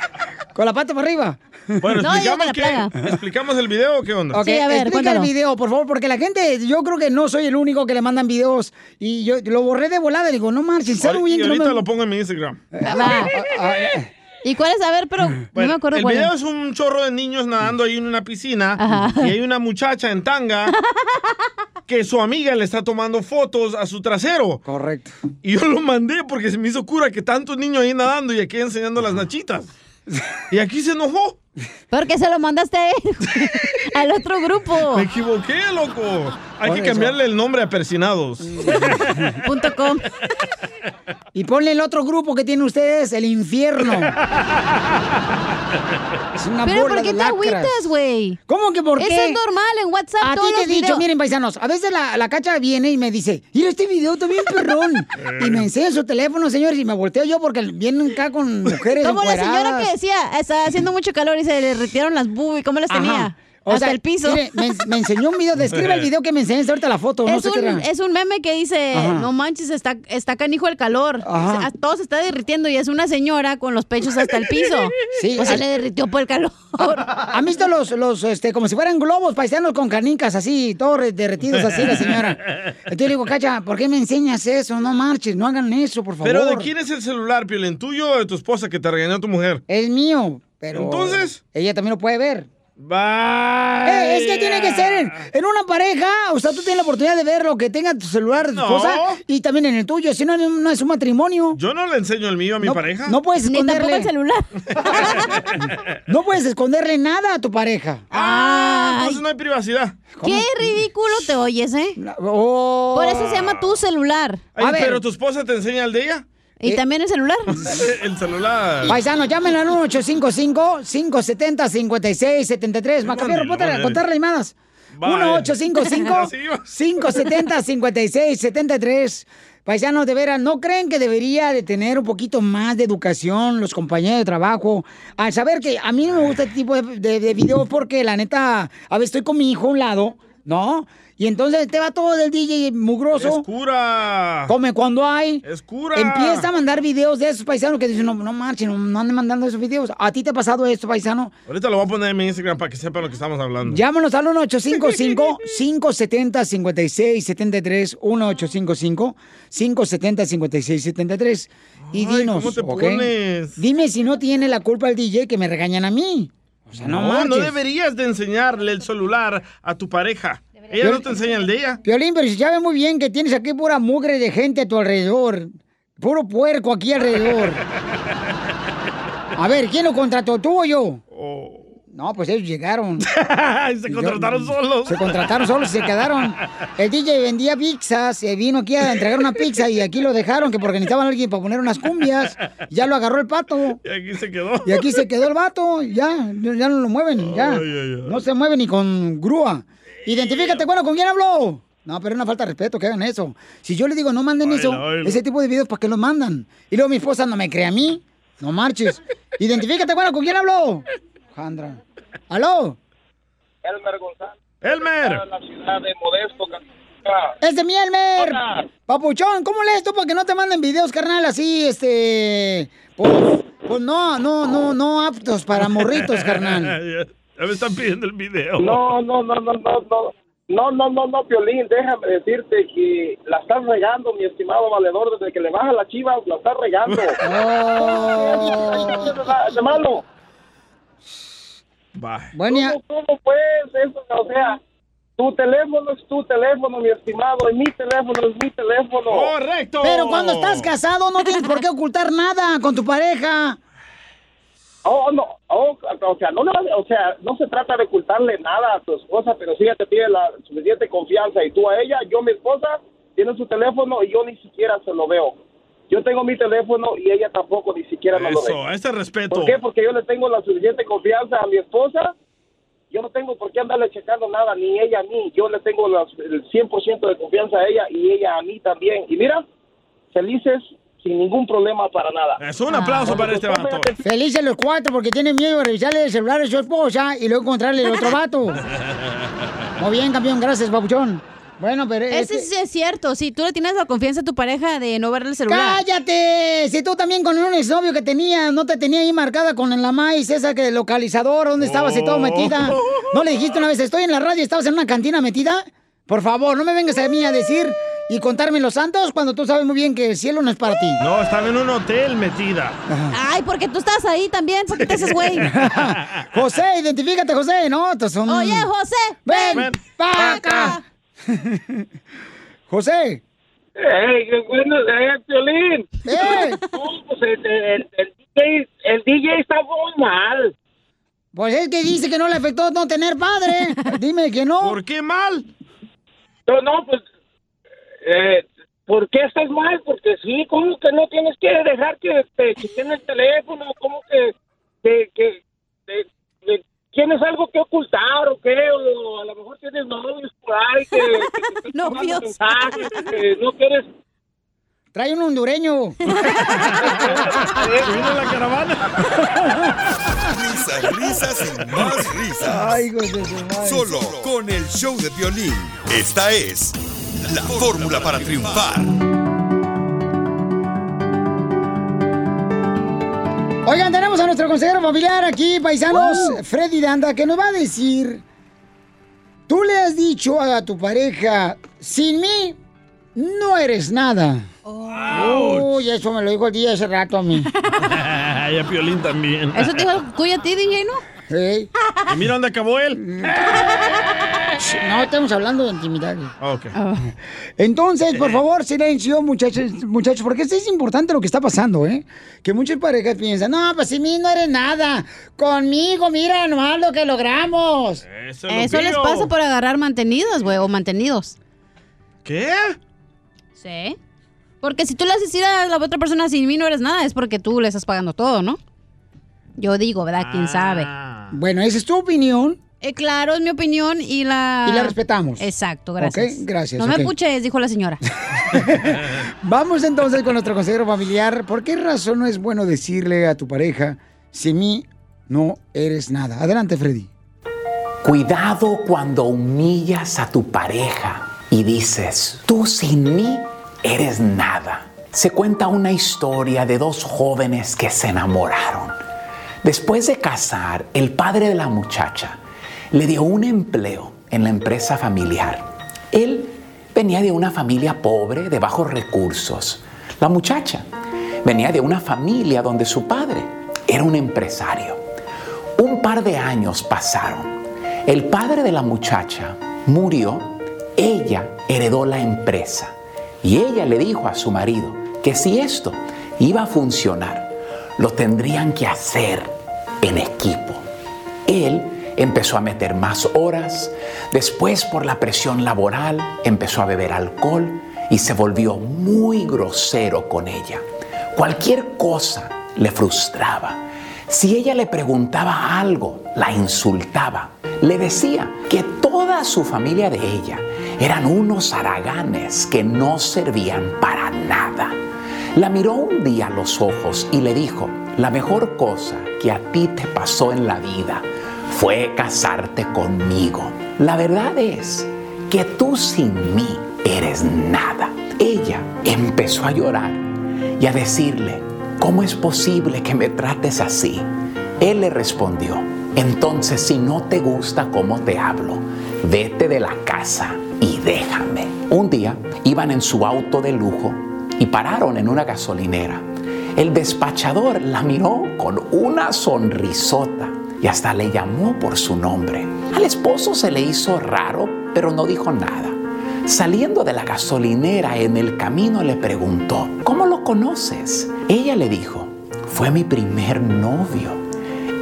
Con la pata para arriba. Bueno, No, ¿explicamos, la qué? plaga. ¿explicamos el video o qué onda? Ok, explica el video, por favor, porque la gente, yo creo que no soy el único que le mandan videos y yo lo borré de volada, digo, no marchen, sabe y bien no ahorita me... lo pongo en mi Instagram. Va. ¿Y cuál es? A ver, pero no me acuerdo el cuál video es. es un chorro de niños nadando ahí en una piscina Ajá. y hay una muchacha en tanga que su amiga le está tomando fotos a su trasero. Correcto. Y yo lo mandé porque se me hizo cura que tantos niños ahí nadando y aquí enseñando las nachitas. Y aquí se enojó. Porque se lo mandaste a él, al otro grupo. Me equivoqué, loco. Hay que cambiarle el nombre a persinados. Punto com. Y ponle el otro grupo que tienen ustedes, el infierno. Es una Pero bola ¿por qué de te lacras. agüitas, güey? ¿Cómo que por qué? Eso es normal en WhatsApp. A ti te he dicho, videos. miren, paisanos, a veces la, la cacha viene y me dice, mira, este video bien perrón. y me enseña su teléfono, señores, y me volteo yo porque vienen acá con mujeres Como la señora que decía, está haciendo mucho calor y se le retiraron las boobies, ¿cómo las Ajá. tenía? O Hasta sea, el piso. mire, me, me enseñó un video, describe el video que me enseñaste ahorita la foto, no es, sé un, era. es un meme que dice, Ajá. no manches, está, está canijo el calor. Ajá. O sea, todo se está derritiendo y es una señora con los pechos hasta el piso. Sí, Pues se al- le derritió por el calor. ¿Han visto los, los, este, como si fueran globos paisanos con canicas así, todos re- derretidos así, la señora? Entonces le digo, Cacha, ¿por qué me enseñas eso? No marches, no hagan eso, por favor. Pero ¿de quién es el celular, Piolín? ¿Tuyo o de tu esposa que te regañó tu mujer? Es mío, pero... ¿Entonces? Ella también lo puede ver. Bye. Eh, es que tiene que ser en, en una pareja, o sea, tú tienes la oportunidad de ver lo que tenga tu celular de tu No. esposa y también en el tuyo, si no, no es un matrimonio. Yo no le enseño el mío a mi No- pareja. No puedes Ni esconderle. el celular. No puedes esconderle nada a tu pareja. Ah, entonces no hay privacidad. Qué ridículo te oyes, ¿eh? Oh. Por eso se llama tu celular. Ay, pero tu esposa te enseña el de ella. ¿Y también el celular? el celular. Paisano, llamen al 1855-570-5673. Macafierro, ponte a contar las llamadas. Vaya. 1-855-570-5673. Paisanos, de veras, ¿no creen que debería de tener un poquito más de educación los compañeros de trabajo? Al saber que a mí no me gusta este tipo de, de, de videos porque la neta, a veces estoy con mi hijo a un lado, ¿no? Y entonces te va todo del DJ mugroso. Es cura. Come cuando hay. Es cura. Empieza a mandar videos de esos paisanos que dicen, no, no marchen, no, no anden mandando esos videos. ¿A ti te ha pasado esto, paisano? Ahorita lo voy a poner en mi Instagram para que sepan lo que estamos hablando. Llámanos al 1-855-570-5673. 1-855-570-5673. Y dinos, ¿cómo te ¿ok? pones? Dime si no tiene la culpa el DJ que me regañan a mí. O sea, no, No, no deberías de enseñarle el celular a tu pareja. Ella no te enseña el ella. Piolín, pero si sabe muy bien que tienes aquí pura mugre de gente a tu alrededor. Puro puerco aquí alrededor. A ver, ¿quién lo contrató, tú o yo? No, pues ellos llegaron. se contrataron solos. Se contrataron solos y se quedaron. El DJ vendía pizzas, se vino aquí a entregar una pizza y aquí lo dejaron que porque necesitaban a alguien para poner unas cumbias. Ya lo agarró el pato. Y aquí se quedó. Y aquí se quedó el vato, ya, ya no lo mueven, ya. No se mueve ni con grúa. Identifícate, bueno, ¿con quién habló? No, pero es una falta de respeto que hagan eso. Si yo le digo no manden eso, ese tipo de videos, ¿para qué los mandan? Y luego mi esposa no me cree a mí. No marches. Identifícate, bueno, ¿con quién habló? Jandra. ¿Aló? Elmer González. Elmer. La ciudad de Modesto, ¡Es de mi Elmer! Papuchón, ¿cómo lees tú para que no te manden videos, carnal, así, este... Pues, pues no, no, no, no aptos para morritos, carnal. ya, me están pidiendo el video. No, no, no, no, no, no. No, no, no, no, Piolín, déjame decirte que la estás regando, mi estimado valedor, desde que le baja la chiva, la estás regando. Oh. malo. Bueno, ¿Cómo, cómo pues eso? O sea, tu teléfono es tu teléfono, mi estimado, y mi teléfono es mi teléfono. ¡Correcto! Pero cuando estás casado no tienes por qué ocultar nada con tu pareja. Oh, no, oh, o sea, no, o sea, no se trata de ocultarle nada a tu esposa, pero si ella te tiene la suficiente confianza y tú a ella, yo mi esposa tiene su teléfono y yo ni siquiera se lo veo. Yo tengo mi teléfono y ella tampoco ni siquiera me lo ve. Eso, ese respeto. ¿Por qué? Porque yo le tengo la suficiente confianza a mi esposa. Yo no tengo por qué andarle checando nada, ni ella a mí. Yo le tengo las- el 100% de confianza a ella y ella a mí también. Y mira, felices sin ningún problema para nada. Es un aplauso para este vato. Felices los cuatro porque tienen miedo de revisarle el celular a su esposa y luego encontrarle el otro vato. Muy bien, campeón, gracias, papuchón. Bueno, pero es Ese sí es cierto. Si tú le tienes la confianza a tu pareja de no verle el celular. ¡Cállate! Si tú también con un exnovio que tenía, no te tenía ahí marcada con la maíz, esa que localizador, ¿dónde estabas y todo metida? ¿No le dijiste una vez, estoy en la radio y estabas en una cantina metida? Por favor, no me vengas a mí a decir y contarme los santos cuando tú sabes muy bien que el cielo no es para ti. No, estaba en un hotel metida. Ay, porque tú estás ahí también. ¿Por qué te haces güey? José, identifícate, José, ¿no? Tú son- Oye, José. ¡Ven, Ven pa' acá! José. ¡Ey, qué bueno! ¡Eh, Piolín! ¡Eh! No, pues el, el- el DJ, el DJ está muy mal. Pues es que dice que no le afectó no tener padre. Dime que no. ¿Por qué mal? No, no, pues... Eh, ¿Por qué estás mal? Porque sí, ¿cómo que no tienes que dejar que te chequen el teléfono? ¿Cómo que, que, que, que- que tienes algo que ocultar o qué? O a lo mejor tienes novios por ahí que, que están mandando mensajes, que no quieres... Trae un hondureño. Vino la caravana. Risas, risas y más risas. Ay, de. Solo con el show de violín. Esta es la fórmula para triunfar. Oigan, tenemos a nuestro consejero familiar aquí, paisanos, Freddy Danda, que nos va a decir, tú le has dicho a tu pareja, sin mí no eres nada. Uy, eso me lo dijo el día hace rato a mí. y a Piolín también. Eso te dijo Cuya a ti, DJ, ¿no? Y mira dónde acabó él. No, estamos hablando de intimidad. Ok. Entonces, por favor, silencio, muchachos, muchachos, porque esto es importante lo que está pasando, ¿eh? Que muchas parejas piensan, no, pues sin mí no eres nada. Conmigo, mira nomás lo que logramos. Eso, Eso les pasa por agarrar mantenidas, güey, o mantenidos. ¿Qué? Sí. Porque si tú le haces a la otra persona sin mí no eres nada, es porque tú le estás pagando todo, ¿no? Yo digo, ¿verdad? ¿Quién sabe? Bueno, esa es tu opinión. Eh, claro, es mi opinión y la... Y la respetamos. Exacto, gracias. Ok, gracias, No me puches, dijo la señora. Vamos entonces con nuestro consejero familiar. ¿Por qué razón no es bueno decirle a tu pareja, sin mí no eres nada? Adelante, Freddy. Cuidado cuando humillas a tu pareja y dices, tú sin mí eres nada. Se cuenta una historia de dos jóvenes que se enamoraron. Después de casar, el padre de la muchacha le dio un empleo en la empresa familiar. Él venía de una familia pobre, de bajos recursos. La muchacha venía de una familia donde su padre era un empresario. Un par de años pasaron. El padre de la muchacha murió, ella heredó la empresa y ella le dijo a su marido que si esto iba a funcionar, lo tendrían que hacer en equipo. Él empezó a meter más horas, después por la presión laboral empezó a beber alcohol y se volvió muy grosero con ella. Cualquier cosa le frustraba. Si ella le preguntaba algo, la insultaba. Le decía que toda su familia de ella eran unos haraganes que no servían para nada. La miró un día a los ojos y le dijo, la mejor cosa que a ti te pasó en la vida fue casarte conmigo. La verdad es que tú sin mí eres nada. Ella empezó a llorar y a decirle, ¿cómo es posible que me trates así? Él le respondió, entonces si no te gusta cómo te hablo, vete de la casa y déjame. Un día iban en su auto de lujo y pararon en una gasolinera. El despachador la miró con una sonrisota y hasta le llamó por su nombre. Al esposo se le hizo raro, pero no dijo nada. Saliendo de la gasolinera en el camino le preguntó, ¿cómo lo conoces? Ella le dijo, fue mi primer novio.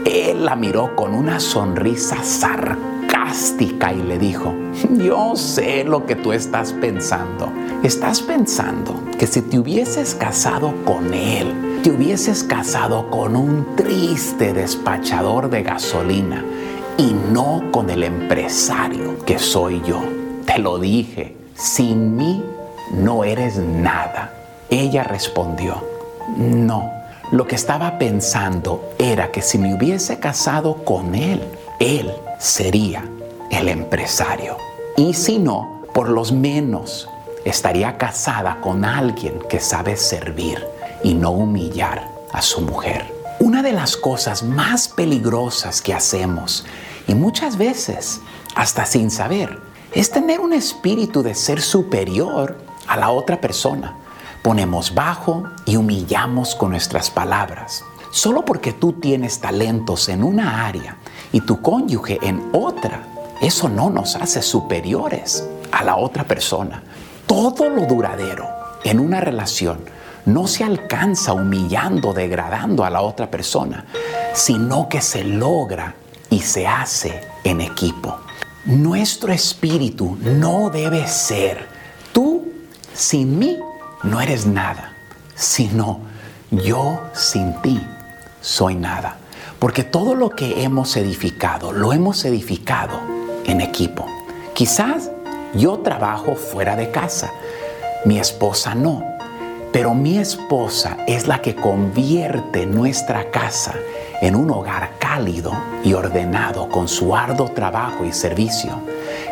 Él la miró con una sonrisa sarcástica y le dijo, yo sé lo que tú estás pensando. Estás pensando que si te hubieses casado con él, te hubieses casado con un triste despachador de gasolina y no con el empresario que soy yo. Te lo dije, sin mí no eres nada. Ella respondió, no, lo que estaba pensando era que si me hubiese casado con él, él sería el empresario. Y si no, por lo menos estaría casada con alguien que sabe servir y no humillar a su mujer. Una de las cosas más peligrosas que hacemos, y muchas veces hasta sin saber, es tener un espíritu de ser superior a la otra persona. Ponemos bajo y humillamos con nuestras palabras. Solo porque tú tienes talentos en una área y tu cónyuge en otra, eso no nos hace superiores a la otra persona. Todo lo duradero en una relación no se alcanza humillando, degradando a la otra persona, sino que se logra y se hace en equipo. Nuestro espíritu no debe ser, tú sin mí no eres nada, sino yo sin ti soy nada. Porque todo lo que hemos edificado, lo hemos edificado en equipo. Quizás yo trabajo fuera de casa, mi esposa no, pero mi esposa es la que convierte nuestra casa en un hogar cálido y ordenado con su arduo trabajo y servicio.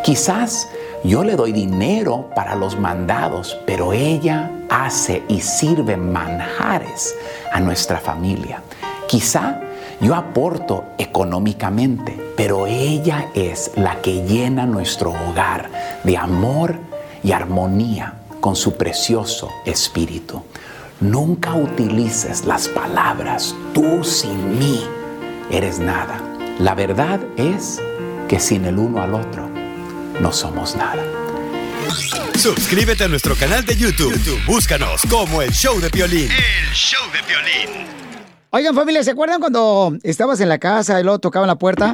Quizás yo le doy dinero para los mandados, pero ella hace y sirve manjares a nuestra familia. Quizá yo aporto económicamente, pero ella es la que llena nuestro hogar de amor y armonía con su precioso espíritu. Nunca utilices las palabras tú sin mí eres nada. La verdad es que sin el uno al otro no somos nada. Suscríbete a nuestro canal de YouTube. YouTube, Búscanos como el show de violín. El show de violín. Oigan, familia, ¿se acuerdan cuando estabas en la casa y luego tocaban la puerta?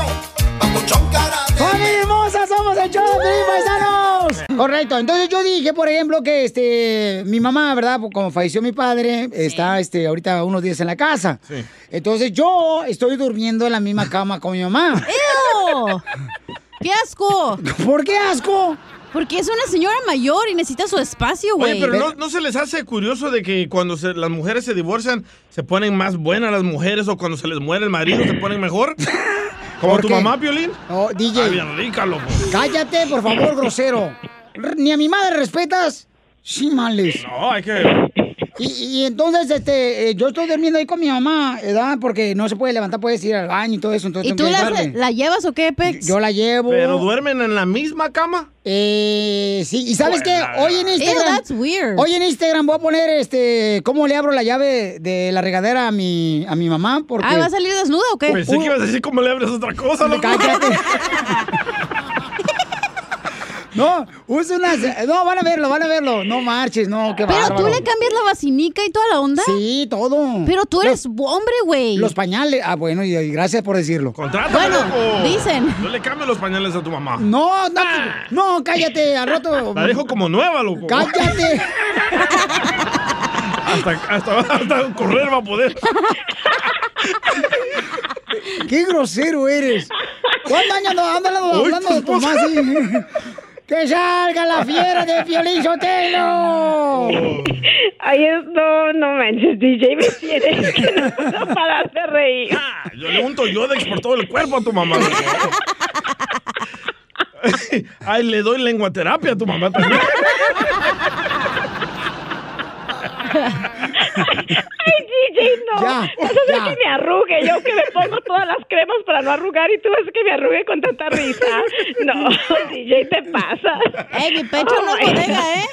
¡Somos el show de Piolín, paisanos! Correcto. Entonces yo dije, por ejemplo, que este mi mamá, ¿verdad? Pues, Como falleció mi padre, está este ahorita unos días en la casa. Entonces yo estoy durmiendo en la misma cama con mi mamá. ¡Ew! ¡Qué asco! ¿Por qué asco? Porque es una señora mayor y necesita su espacio, güey. Oye, pero no, ¿no se les hace curioso de que cuando se- las mujeres se divorcian se ponen más buenas las mujeres o cuando se les muere el marido se ponen mejor? ¿Como ¿Por tu mamá, Piolín? Oh, DJ. Ay, bien rica, loco. Cállate, por favor, grosero. ¿Ni a mi madre respetas? Sí, males. No, hay que... Y, y entonces, este, eh, yo estoy durmiendo ahí con mi mamá, ¿verdad? Porque no se puede levantar, puedes ir al baño y todo eso. Entonces ¿Y tú la, llevas o qué, Pex? Yo la llevo. ¿Pero duermen en la misma cama? Eh, sí, y ¿sabes qué? Buena. Hoy en Instagram. Ew, that's weird. Hoy en Instagram voy a poner este cómo le abro la llave de la regadera a mi a mi mamá porque Ah, ¿va a salir desnuda o qué? Pensé que ibas a decir cómo le abres otra cosa, loco. Cállate. No, usa unas. No, van a verlo, van a verlo. No marches, no, qué Pero tú le cambias la vacinica y toda la onda. Sí, todo. Pero tú eres hombre, güey. Los pañales. Ah, bueno, y, y gracias por decirlo. Contrátame, Bueno, loco. dicen. No le cambies los pañales a tu mamá. No, no, no, cállate, al rato. La dejo como nueva, loco. Cállate. Hasta, hasta, hasta correr va a poder. ¡Qué grosero eres! ¿Cuántos años andas hablando, hablando de tu mamá así? ¡Que salga la fiera de Piolín Sotelo! Ay, no, no manches, DJ, me tienes que no puedo parar de reír. Yo le unto Yodex por todo el cuerpo a tu mamá. Ay, le doy lenguaterapia a tu mamá también. Ay, DJ, no. Ya, hacer ya. que me arrugue. Yo que me pongo todas las cremas para no arrugar y tú haces que me arrugue con tanta risa. No, DJ, te pasa. ¡Ey, mi pecho no es bodega, eh!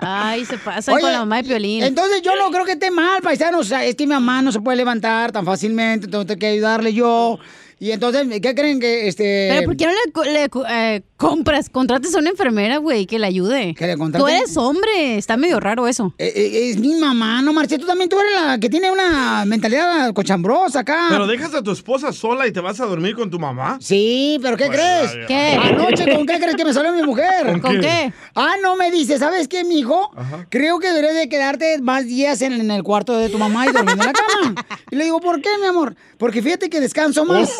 Ay, se pasa Oye, con la mamá de Piolín. Entonces yo no creo que esté mal, paisanos. O sea, es que mi mamá no se puede levantar tan fácilmente, entonces tengo que ayudarle yo. Y entonces, ¿qué creen que este. Pero ¿por qué no le, co- le co- eh, compras, contrates a una enfermera, güey, que le ayude? ¿Que le contrate? Tú eres hombre, está medio raro eso. Eh, eh, es mi mamá, no, Marce. Tú también, tú eres la que tiene una mentalidad cochambrosa acá. Pero dejas a tu esposa sola y te vas a dormir con tu mamá. Sí, pero ¿qué crees? ya, ya. ¿Qué? Anoche, ¿con qué crees que me salió mi mujer? ¿Con ¿Con qué? qué? Ah, no, me dice, ¿sabes qué, mijo? Creo que deberías de quedarte más días en, en el cuarto de tu mamá y durmiendo en la cama. Y le digo, ¿por qué, mi amor? Porque fíjate que descanso más.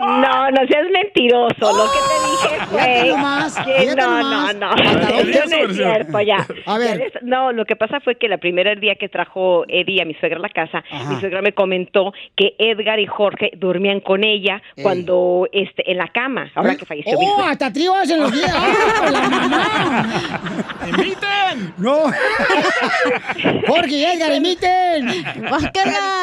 No, no seas mentiroso. Lo que te dije Fíjate fue. que no, no, no. No es cierto, ya. A ver. No, lo que pasa fue que la primera día que trajo Eddie a mi suegra a la casa, mi suegra me comentó que Edgar y Jorge dormían con ella cuando este en la cama, ahora que falleció ¡Oh, hasta tríos en los días! ¡Ah, la mamá! ¡Imiten! ¡No! Jorge y Edgar, imiten.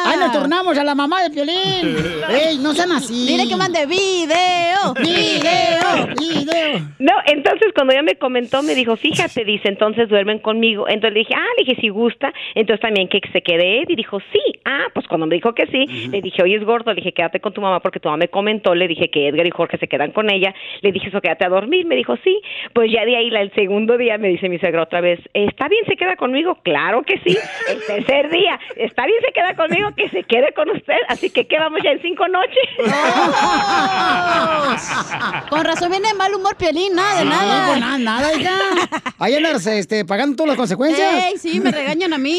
¡Ay, nos tornamos a la mamá de Piolín! ¡Ey, no sean así! Dile que mande video. ¡Video! ¡Video! No, entonces cuando ella me comentó, me dijo, fíjate, dice, entonces duermen conmigo. Entonces le dije, ah, le dije, si gusta, entonces también que se quede Ed. Y dijo, sí. Ah, pues cuando me dijo que sí, le dije, oye, es gordo, le dije, quédate con tu mamá porque tu mamá me comentó, le dije que Edgar y Jorge se quedan con ella. Le dije, eso, quédate a dormir. Me dijo, sí. Pues ya de ahí, la- el segundo día, me dice mi suegra otra vez, ¿está bien se queda conmigo? Claro que sí. El tercer día, ¿está bien se queda conmigo? Que se quede con usted. Así que, ¿qué vamos ya en cinco noches? Con razón viene de mal humor Piolín, nada de Sí, nada. pues nada, nada, hija. Ahí andas este, pagando todas las consecuencias. Ey, sí, me regañan a mí.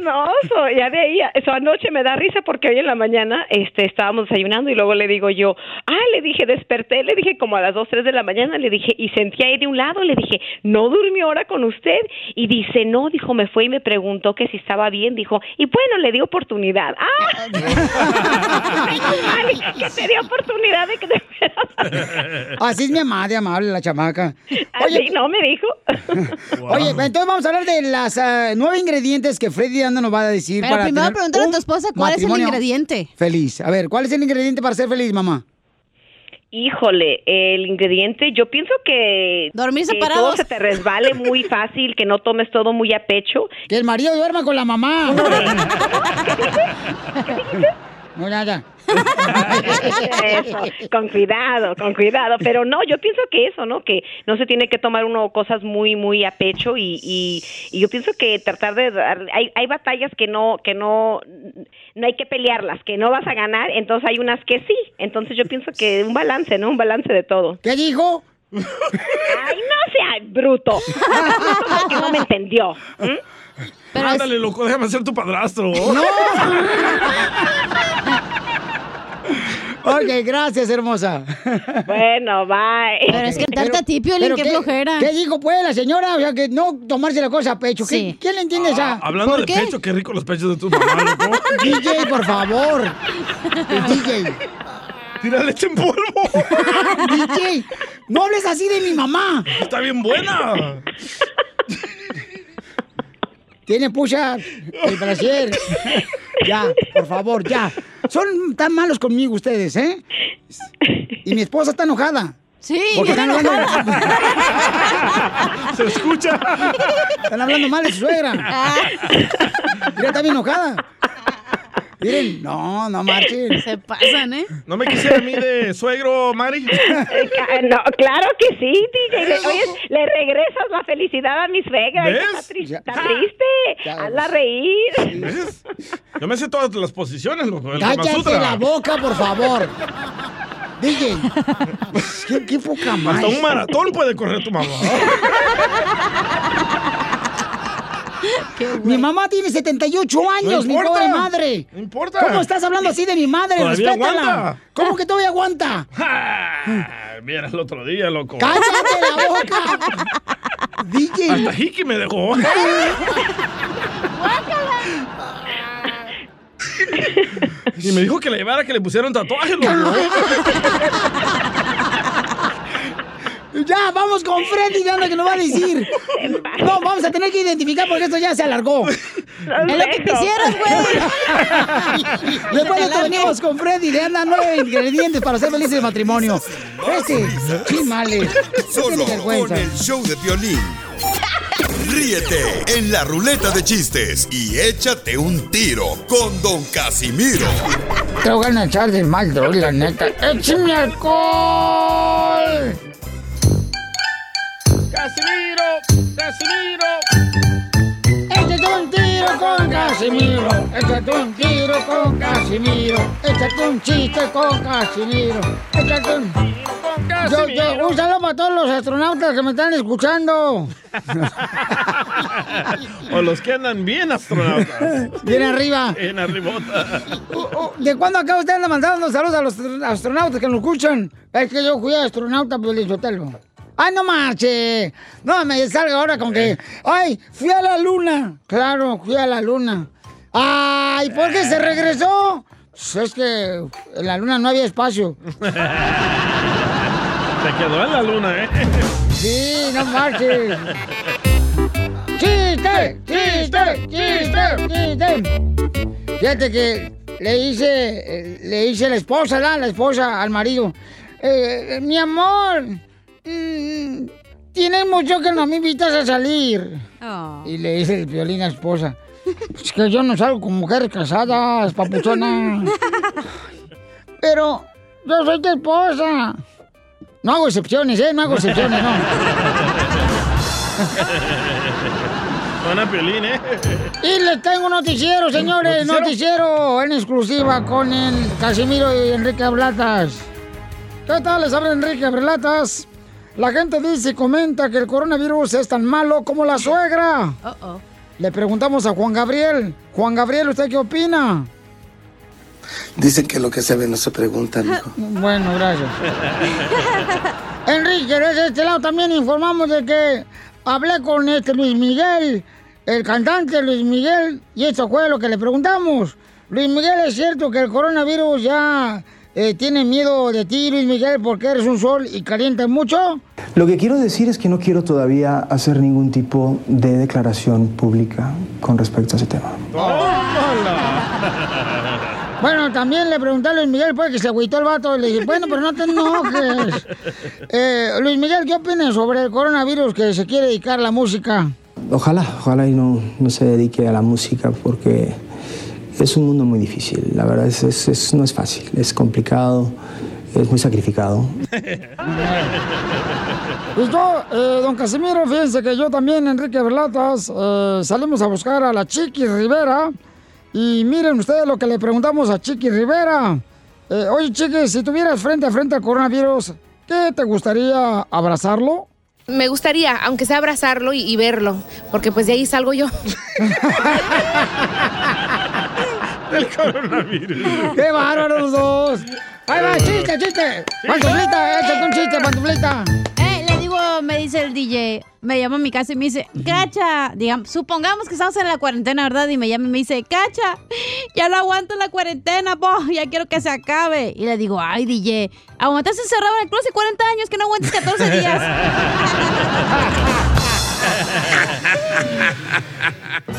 No, so, ya de ahí, eso anoche me da risa porque hoy en la mañana este, estábamos desayunando y luego le digo yo, ah, le dije, desperté, le dije como a las 2, 3 de la mañana, le dije, y sentía ahí de un lado, le dije, ¿no durmió ahora con usted? Y dice, no, dijo, me fue y me preguntó que si estaba bien, dijo, y bueno, le di oportunidad. ¡Ah! Ay, que te dio oportunidad de que te Así es mi mamá, de amable, la chamaca. Así no me dijo. Oye, entonces vamos a hablar de las ah, nueve ingredientes que Freddy Anda nos va a decir Pero para primero tener pregúntale a tu esposa cuál es el ingrediente. Feliz. A ver, ¿cuál es el ingrediente para ser feliz, mamá? Híjole, el ingrediente, yo pienso que, Dormir que separados. todo se te resbale muy fácil, que no tomes todo muy a pecho. Que el marido duerma con la mamá. No, nada. Eso, con cuidado, con cuidado. Pero no, yo pienso que eso, ¿no? Que no se tiene que tomar uno cosas muy, muy a pecho y, y, y yo pienso que tratar de hay, hay batallas que no, que no, no hay que pelearlas, que no vas a ganar, entonces hay unas que sí. Entonces yo pienso que un balance, ¿no? Un balance de todo. ¿Qué dijo? Ay, no sea bruto. No me entendió. ¿M? Ándale, loco, déjame ser tu padrastro. Ok, gracias, hermosa. Bueno, bye. Pero es que cantarte a ti, Piolín, pero qué flojera. ¿Qué dijo, pues, la señora? O sea, que no tomarse la cosa a pecho. ¿Qué- Sí. ¿Quién le entiende esa? Ah, Hablando de pecho, qué rico los pechos de tu mamá, loco. DJ, por favor. DJ. Tira leche en polvo. DJ, no hables así de mi mamá. Está bien buena. Tiene pucha el brasier. Ya, por favor, ya. Son tan malos conmigo ustedes, ¿eh? Y mi esposa está enojada. Sí, Porque están hablando- Se escucha. Están hablando mal de su suegra. Mira, está bien enojada. Miren, no, no marchen. Se pasan, ¿eh? ¿No me quisiera a mí de suegro, Mari? No, claro que sí, DJ. Le, oye, le regresas la felicidad a mi suegra. Está, tri- está triste. Hazla reír. ¿Ves? Yo me sé todas las posiciones, loco. Cállate la boca, por favor. DJ, qué, qué poca más. Hasta un maratón puede correr tu mamá. Mi mamá tiene 78 años, mi importa. pobre madre. No importa. ¿Cómo estás hablando así de mi madre? Todavía Respétala. aguanta. ¿Cómo que todavía aguanta? Mira el otro día, loco. ¡Cállate la boca! DJ. Hasta Hiki me dejó. y me dijo que le llevara que le pusieron tatuaje, loco. Ya, vamos con Freddy, ya anda que nos va a decir. No, vamos a tener que identificar porque esto ya se alargó. Es lo que quisieras, güey. Después de esto venimos con Freddy, le andan nueve ingredientes para ser felices de matrimonio. Este, chimales. Solo vergüenza. con el show de violín. Ríete en la ruleta de chistes y échate un tiro con Don Casimiro. Te voy a echar de mal, droga, la neta. ¡Échame alcohol! ¡Casimiro! ¡Casimiro! Échate un tiro con Casimiro. Échate un tiro con Casimiro. Échate un chiste con Casimiro. Échate un. Yo, yo, un saludo para todos los astronautas que me están escuchando. O los que andan bien astronautas. Bien arriba. Bien arribota. ¿De cuándo acá usted anda mandando saludos a los astronautas que nos escuchan? Es que yo fui astronauta, pues Sotelo. ¡Ay, no marche! No me salga ahora con que. ¡Ay, fui a la luna! Claro, fui a la luna. ¡Ay, por qué se regresó! Pues es que en la luna no había espacio. Se quedó en la luna, ¿eh? Sí, no marches. ¡Chiste! ¡Chiste! ¡Chiste! ¡Chiste! Fíjate que le hice, eh, le hice la esposa, ¿la? La esposa al marido. Eh, eh, mi amor, mm, tienes mucho que no me invitas a salir. Y le dice el violín a la esposa. Es que yo no salgo con mujeres casadas, papuchona. Pero yo soy tu esposa. No hago excepciones, ¿eh? No hago excepciones, no. Suena piolín, ¿eh? Y les tengo un noticiero, señores. ¿Noticiero? Noticiero en exclusiva con el Casimiro y Enrique Ablatas. ¿Qué tal? Les habla Enrique Ablatas. La gente dice y comenta que el coronavirus es tan malo como la suegra. Uh-oh. Le preguntamos a Juan Gabriel. Juan Gabriel, ¿usted qué opina? Dicen que lo que se ve no se pregunta, mijo. Bueno, gracias. Enrique, desde este lado también informamos de que hablé con este Luis Miguel, el cantante Luis Miguel, y esto fue lo que le preguntamos. Luis Miguel, ¿es cierto que el coronavirus ya eh, tiene miedo de ti, Luis Miguel, porque eres un sol y calientas mucho? Lo que quiero decir es que no quiero todavía hacer ningún tipo de declaración pública con respecto a ese tema. Bueno, también le pregunté a Luis Miguel, pues, que se agüitó el vato. Le dije, bueno, pero no te enojes. Eh, Luis Miguel, ¿qué opinas sobre el coronavirus que se quiere dedicar a la música? Ojalá, ojalá y no, no se dedique a la música porque es un mundo muy difícil. La verdad es, es- es- no es fácil, es complicado, es muy sacrificado. Y yo, eh, don Casimiro, fíjense que yo también, Enrique Berlatas, eh, salimos a buscar a la Chiqui Rivera. Y miren ustedes lo que le preguntamos a Chiqui Rivera. Eh, Oye, Chiqui, si tuvieras frente a frente al coronavirus, ¿qué te gustaría abrazarlo? Me gustaría, aunque sea abrazarlo y, y verlo, porque pues de ahí salgo yo. El coronavirus. ¡Qué bárbaros los dos! ¡Ahí va, chiste, chiste! ¡Pantuflita, échate un chiste, pantuflita! Eh, le digo, me dice el DJ, me llama a mi casa y me dice, Cacha, digamos, supongamos que estamos en la cuarentena, ¿verdad? Y me llama y me dice, Cacha, ya no aguanto la cuarentena, po, ya quiero que se acabe. Y le digo, ay, DJ, aguantaste encerrado en el closet 40 años, que no aguantes 14 días.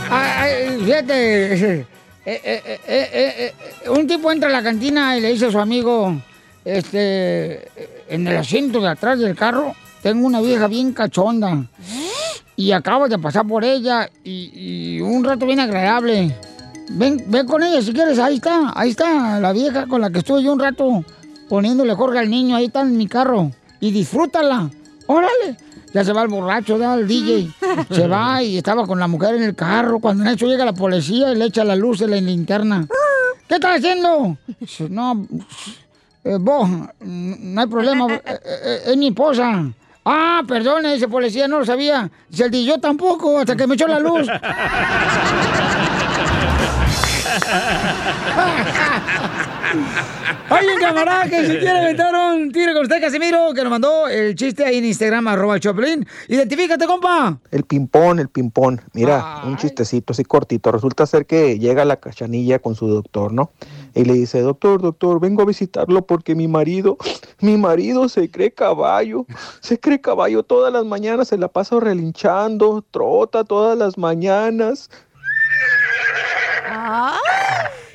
Ay, ay, fíjate, eh, eh, eh, eh, eh, un tipo entra a la cantina y le dice a su amigo, este, en el asiento de atrás del carro, tengo una vieja bien cachonda. Y acabo de pasar por ella y, y un rato bien agradable. Ven, ven con ella si quieres, ahí está, ahí está la vieja con la que estuve yo un rato poniéndole jorge al niño, ahí está en mi carro. Y disfrútala, órale. Ya se va el borracho, da el DJ. Se va y estaba con la mujer en el carro. Cuando en eso llega la policía y le echa la luz en la linterna. ¿Qué estás haciendo? Dice, No, eh, vos, no hay problema. eh, eh, es mi esposa. Ah, perdone, ese policía no lo sabía. Dice el DJ, yo tampoco, hasta que me echó la luz. Un camarada que si quiere aventar un tiro con usted, Casimiro, que nos mandó el chiste ahí en Instagram, arroba el Choplin. Identifícate, compa. El ping-pong, el ping-pong. Mira, un chistecito así cortito. Resulta ser que llega la cachanilla con su doctor, ¿no? Y le dice, doctor, doctor, vengo a visitarlo porque mi marido, mi marido se cree caballo. Se cree caballo todas las mañanas, se la pasa relinchando, trota todas las mañanas.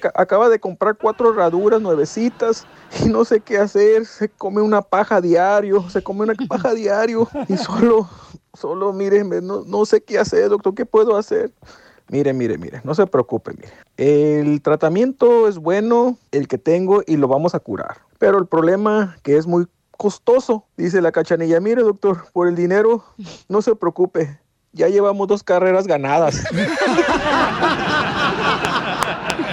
Ca- Acaba de comprar cuatro herraduras nuevecitas y no sé qué hacer. Se come una paja diario, se come una paja diario y solo, solo, míreme, no, no sé qué hacer, doctor, ¿qué puedo hacer? Mire, mire, mire, no se preocupe, mire. El tratamiento es bueno, el que tengo, y lo vamos a curar. Pero el problema que es muy costoso, dice la cachanilla. Mire, doctor, por el dinero, no se preocupe. Ya llevamos dos carreras ganadas.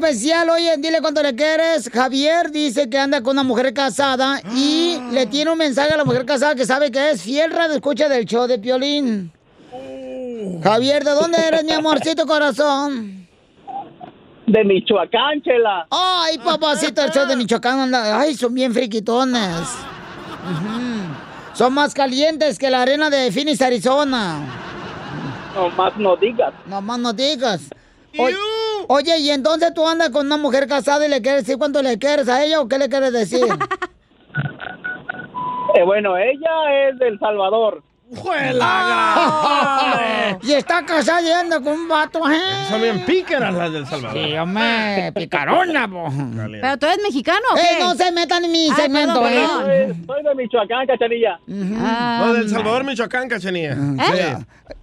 Especial. Oye, dile cuánto le quieres. Javier dice que anda con una mujer casada y le tiene un mensaje a la mujer casada que sabe que es fiel radio escucha del show de Piolín. Javier, ¿de dónde eres, mi amorcito corazón? De Michoacán, chela. Ay, papacito, el show de Michoacán anda. Ay, son bien friquitones. Son más calientes que la arena de Phoenix, Arizona. No más no digas. No más no digas. O- oye, y entonces tú andas con una mujer casada y le quieres decir cuánto le quieres a ella o qué le quieres decir? Eh, bueno, ella es del Salvador. Y está casada y anda con un vato, ¿eh? Son bien pícaras las del Salvador. Sí, hombre, picarona, po. ¿Pero tú eres mexicano o Eh, no se metan en mi Ah, segmento, perdón, ¿eh? perdón. Soy de Michoacán, cachanilla. No, del Salvador, Michoacán, cachanilla. ¿Eh?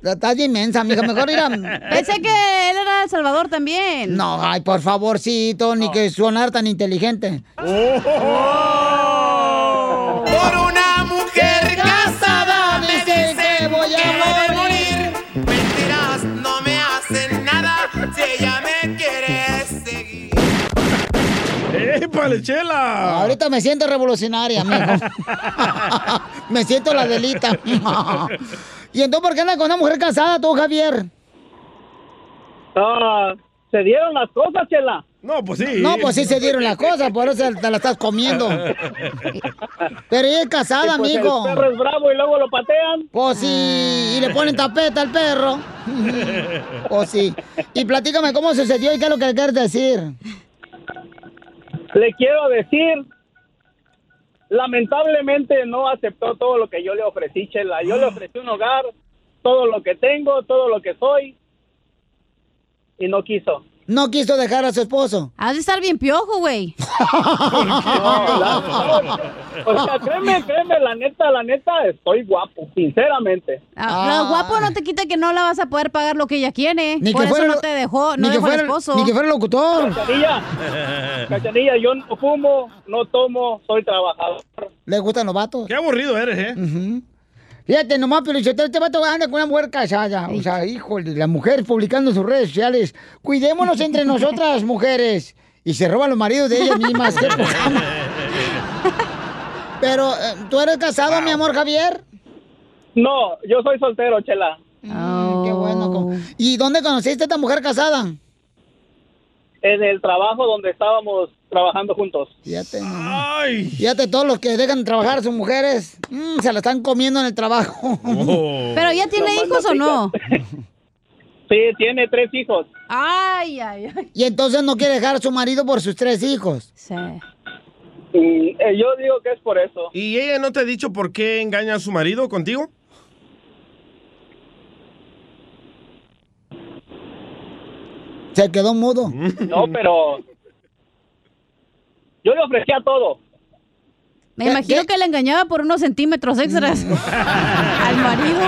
Estás bien inmensa, amiga. Mejor ir a... Pensé que él era de El Salvador también. No, ay, por favorcito, ni que sonar tan inteligente. Una mujer ¡Épale, chela! Ahorita me siento revolucionaria, amigo. me siento la delita. ¿Y entonces por qué andas con una mujer casada tú, Javier? Ah, se dieron las cosas, chela. No, pues sí. No, pues sí se dieron las cosas, por eso te la estás comiendo. Pero ella es casada, pues amigo. El perro es bravo y luego lo patean. Pues sí, y le ponen tapeta al perro. Pues sí. Y platícame cómo sucedió y qué es lo que quieres decir. Le quiero decir, lamentablemente no aceptó todo lo que yo le ofrecí, Chela. Yo le ofrecí un hogar, todo lo que tengo, todo lo que soy, y no quiso. No quiso dejar a su esposo. Has de estar bien piojo, güey. O sea, créeme, créeme, la neta, la neta, estoy guapo, sinceramente. Ah, Lo guapo no te quita que no la vas a poder pagar lo que ella quiere. Ni Por que eso fuera no te dejó, ni no que dejó al fuera- esposo. ni que fuera locutor. Cachanilla, Cachanilla, yo no fumo, no tomo, soy trabajador. ¿Le gustan los vatos? Qué aburrido eres, ¿eh? Ujú. Fíjate, nomás, pero este vato anda con una mujer casada. O sea, híjole, la mujer publicando en sus redes sociales. Cuidémonos entre nosotras, mujeres. Y se roban los maridos de ellas mismas. Pero, eh, ¿tú eres casado, mi amor, Javier? No, yo soy soltero, Chela. Mm, qué bueno. co- ¿Y dónde conociste a esta mujer casada? En el trabajo donde estábamos trabajando juntos. Fíjate, nomás. Fíjate, todos los que dejan de trabajar a sus mujeres, mm, se la están comiendo en el trabajo. ¿Pero ya tiene hijos no o no? Sí, tiene tres hijos. Ay, ay, ay. Y entonces no quiere dejar a su marido por sus tres hijos. Sí. Y, eh, yo digo que es por eso. ¿Y ella no te ha dicho por qué engaña a su marido contigo? Se quedó mudo. No, pero yo le ofrecía todo. Me imagino que le engañaba por unos centímetros extras al marido.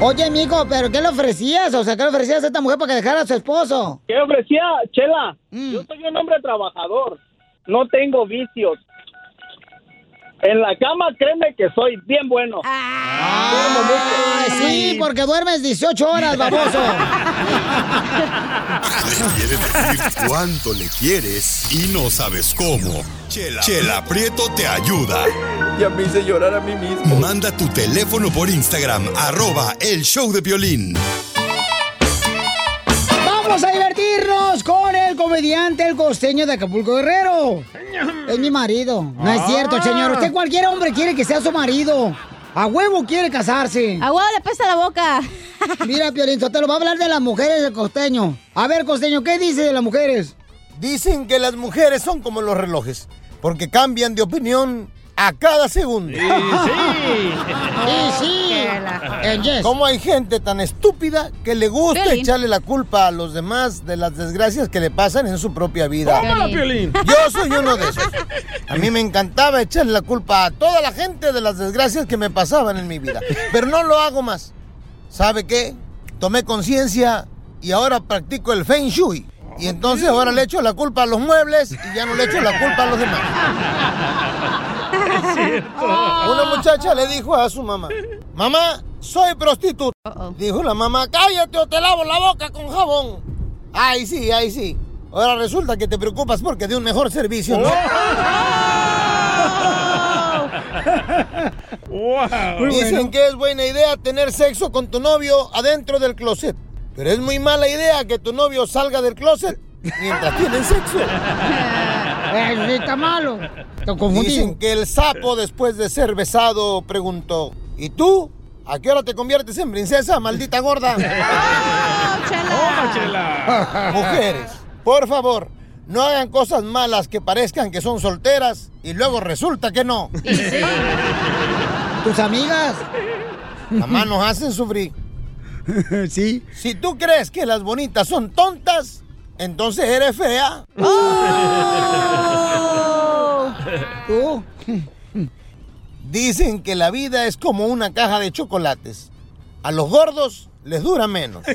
Oye, mijo, ¿pero qué le ofrecías? O sea, ¿qué le ofrecías a esta mujer para que dejara a su esposo? ¿Qué ofrecía, Chela? Yo soy un hombre trabajador. No tengo vicios. En la cama, créeme que soy bien bueno. Ah, sí, porque duermes 18 horas, baboso. Le quieres decir cuánto le quieres y no sabes cómo. Chela, Chela Prieto te ayuda. Ya me hice llorar a mí mismo. Manda tu teléfono por Instagram, arroba el show de violín. Vamos a divertirnos con el comediante, el costeño de Acapulco Guerrero. Es mi marido. No es cierto, señor. Usted cualquier hombre quiere que sea su marido. A huevo quiere casarse. A huevo le pesa la boca. Mira, Piolín, te lo va a hablar de las mujeres del costeño. A ver, costeño, ¿qué dice de las mujeres? Dicen que las mujeres son como los relojes, porque cambian de opinión a cada segundo. Sí, sí. Eh, yes. ¿Cómo hay gente tan estúpida que le gusta Piolín. echarle la culpa a los demás de las desgracias que le pasan en su propia vida? Tómala, Piolín. Yo soy uno de esos. A mí me encantaba echarle la culpa a toda la gente de las desgracias que me pasaban en mi vida. Pero no lo hago más. ¿Sabe qué? Tomé conciencia y ahora practico el Feng Shui. Y entonces ahora le echo la culpa a los muebles y ya no le echo la culpa a los demás. Una muchacha le dijo a su mamá, mamá, soy prostituta. Dijo la mamá, cállate o te lavo la boca con jabón. Ay, sí, ay, sí. Ahora resulta que te preocupas porque de un mejor servicio, ¿no? Dicen que es buena idea tener sexo con tu novio adentro del closet. Pero es muy mala idea que tu novio salga del closet mientras tienen sexo. Eh, está malo. Te confundí. Dicen que el sapo después de ser besado preguntó, ¿y tú? ¿A qué hora te conviertes en princesa, maldita gorda? Mujeres, por favor, no hagan cosas malas que parezcan que son solteras y luego resulta que no. ¿Tus amigas? Mamá nos hacen sufrir. Sí. Si tú crees que las bonitas son tontas, entonces eres fea. ¿Tú? Dicen que la vida es como una caja de chocolates. A los gordos les dura menos.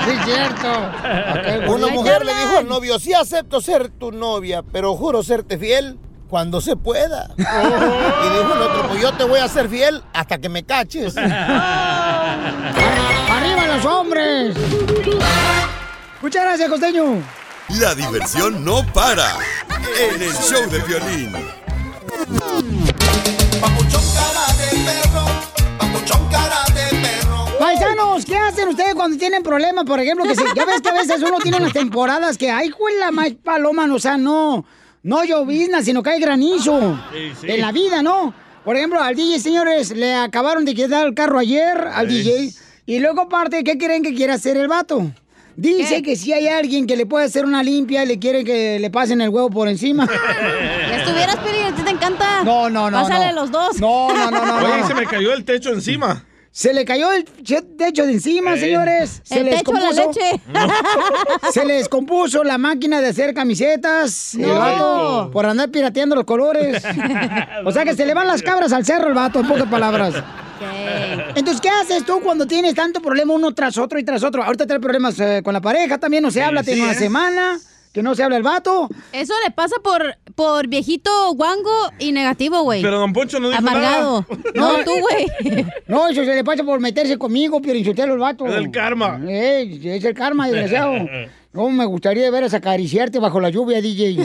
Sí, cierto. Una mujer le dijo al novio, sí acepto ser tu novia, pero juro serte fiel cuando se pueda. Y dijo el otro, pues yo te voy a ser fiel hasta que me caches. ¡Arriba los hombres! Muchas gracias, costeño. La diversión no para en el show de violín. Paisanos, ¿qué hacen ustedes cuando tienen problemas? Por ejemplo, que se- ya ves que a veces uno tiene unas temporadas que, ay, la más paloma, o sea, no, no llovizna, sino que hay granizo Sí, sí. en la vida, ¿no? Por ejemplo, al DJ, señores, le acabaron de quitar el carro ayer al Sí. DJ. Y luego, aparte, ¿qué creen que quiere hacer el vato? Dice que si hay alguien que le puede hacer una limpia, le quiere que le pasen el huevo por encima. Ya estuvieras, Piolín, a ti te encanta. No, no, no. Pásale no. los dos. No, no, no, no. Oye, no. se me cayó el techo encima. Se le cayó el techo de encima, señores. Se El techo, la descompuso. leche. Se le descompuso la máquina de hacer camisetas. El No. vato, por andar pirateando los colores. O sea que se le van las cabras al cerro el vato, en pocas palabras. Entonces, ¿qué haces tú cuando tienes tanto problema uno tras otro y tras otro? Ahorita trae problemas eh, con la pareja, también no se Sí, habla, tiene sí, una ¿eh? semana que no se habla el vato. Eso le pasa por, por viejito guango y negativo, güey. Pero don Poncho no dijo Amargado. nada. No, tú, güey. No, eso se le pasa por meterse conmigo, pero insultarlo el vato. Es el karma. Eh, es el karma, desgraciado. No, me gustaría ver acariciarte bajo la lluvia, DJ.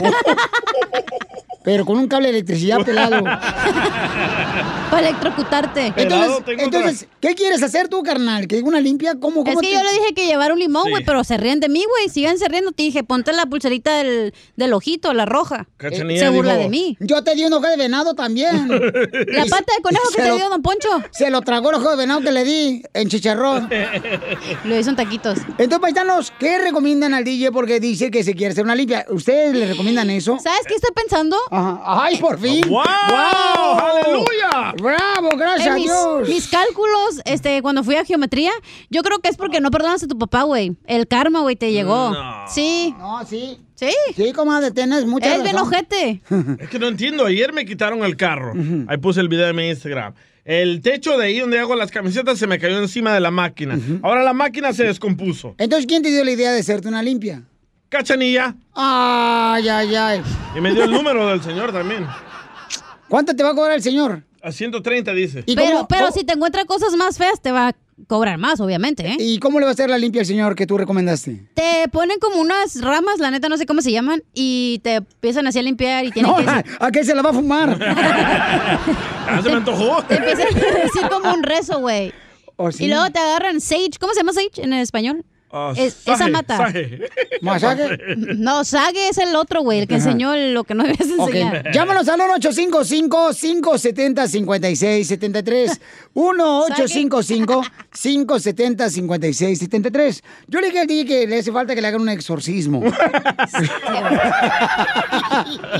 Pero con un cable de electricidad pelado. Para electrocutarte. Entonces, entonces ¿qué quieres hacer tú, carnal? ¿Que una limpia? ¿Cómo, Es cómo que te- yo le dije que llevar un limón, güey, Sí. pero se ríen de mí, güey. Sigan riendo. Te dije, ponte la pulserita del, del ojito, la roja. Cachanilla se burla dijo, de mí. Yo te di un ojo de venado también. La pata de conejo que Se te lo- dio, don Poncho. Se lo tragó el ojo de venado que le di en chicharrón. Lo hizo en taquitos. Entonces, paisanos, ¿qué recomiendan al DJ? Porque dice que se quiere hacer una limpia. ¿Ustedes le recomiendan eso? ¿Sabes qué estoy pensando? Ajá. ¡Ay, por fin! ¡Wow! ¡Aleluya! ¡Bravo! Gracias Eh, a Dios. mis cálculos, este, cuando fui a geometría, yo creo que es porque no perdonas a tu papá, güey. El karma, güey, te llegó. Sí. No, sí. Sí. Sí, comadre, tienes mucha Es bien ojete. Es que no entiendo. Ayer me quitaron el carro. Ahí puse el video en mi Instagram. El techo de ahí donde hago las camisetas se me cayó encima de la máquina. Ahora la máquina se descompuso. Entonces, ¿quién te dio la idea de hacerte una limpia? Cachanilla. Ay, ay, ay. Y me dio el número del señor también. ¿Cuánto te va a cobrar el señor? A 130 dice. Pero, pero si te encuentra cosas más feas, te va a cobrar más, obviamente, ¿eh? ¿Y cómo le va a hacer la limpia al señor que tú recomendaste? Te ponen como unas ramas, la neta no sé cómo se llaman, y te empiezan así a limpiar y tienen No, que... ¿a qué se la va a fumar? Ah, se me antojó. Te empiezan a decir como un rezo, güey. ¿Oh, sí? Y luego te agarran sage. ¿Cómo se llama sage en español? Ah, Es- saje, esa mata. saje. ¿Masaje? No, Sage es el otro, güey, el que Ajá. enseñó lo que no debes enseñar. llámanos al 1-855-570-5673. 1-855-570-5673. Yo le dije al DJ que le hace falta que le hagan un exorcismo.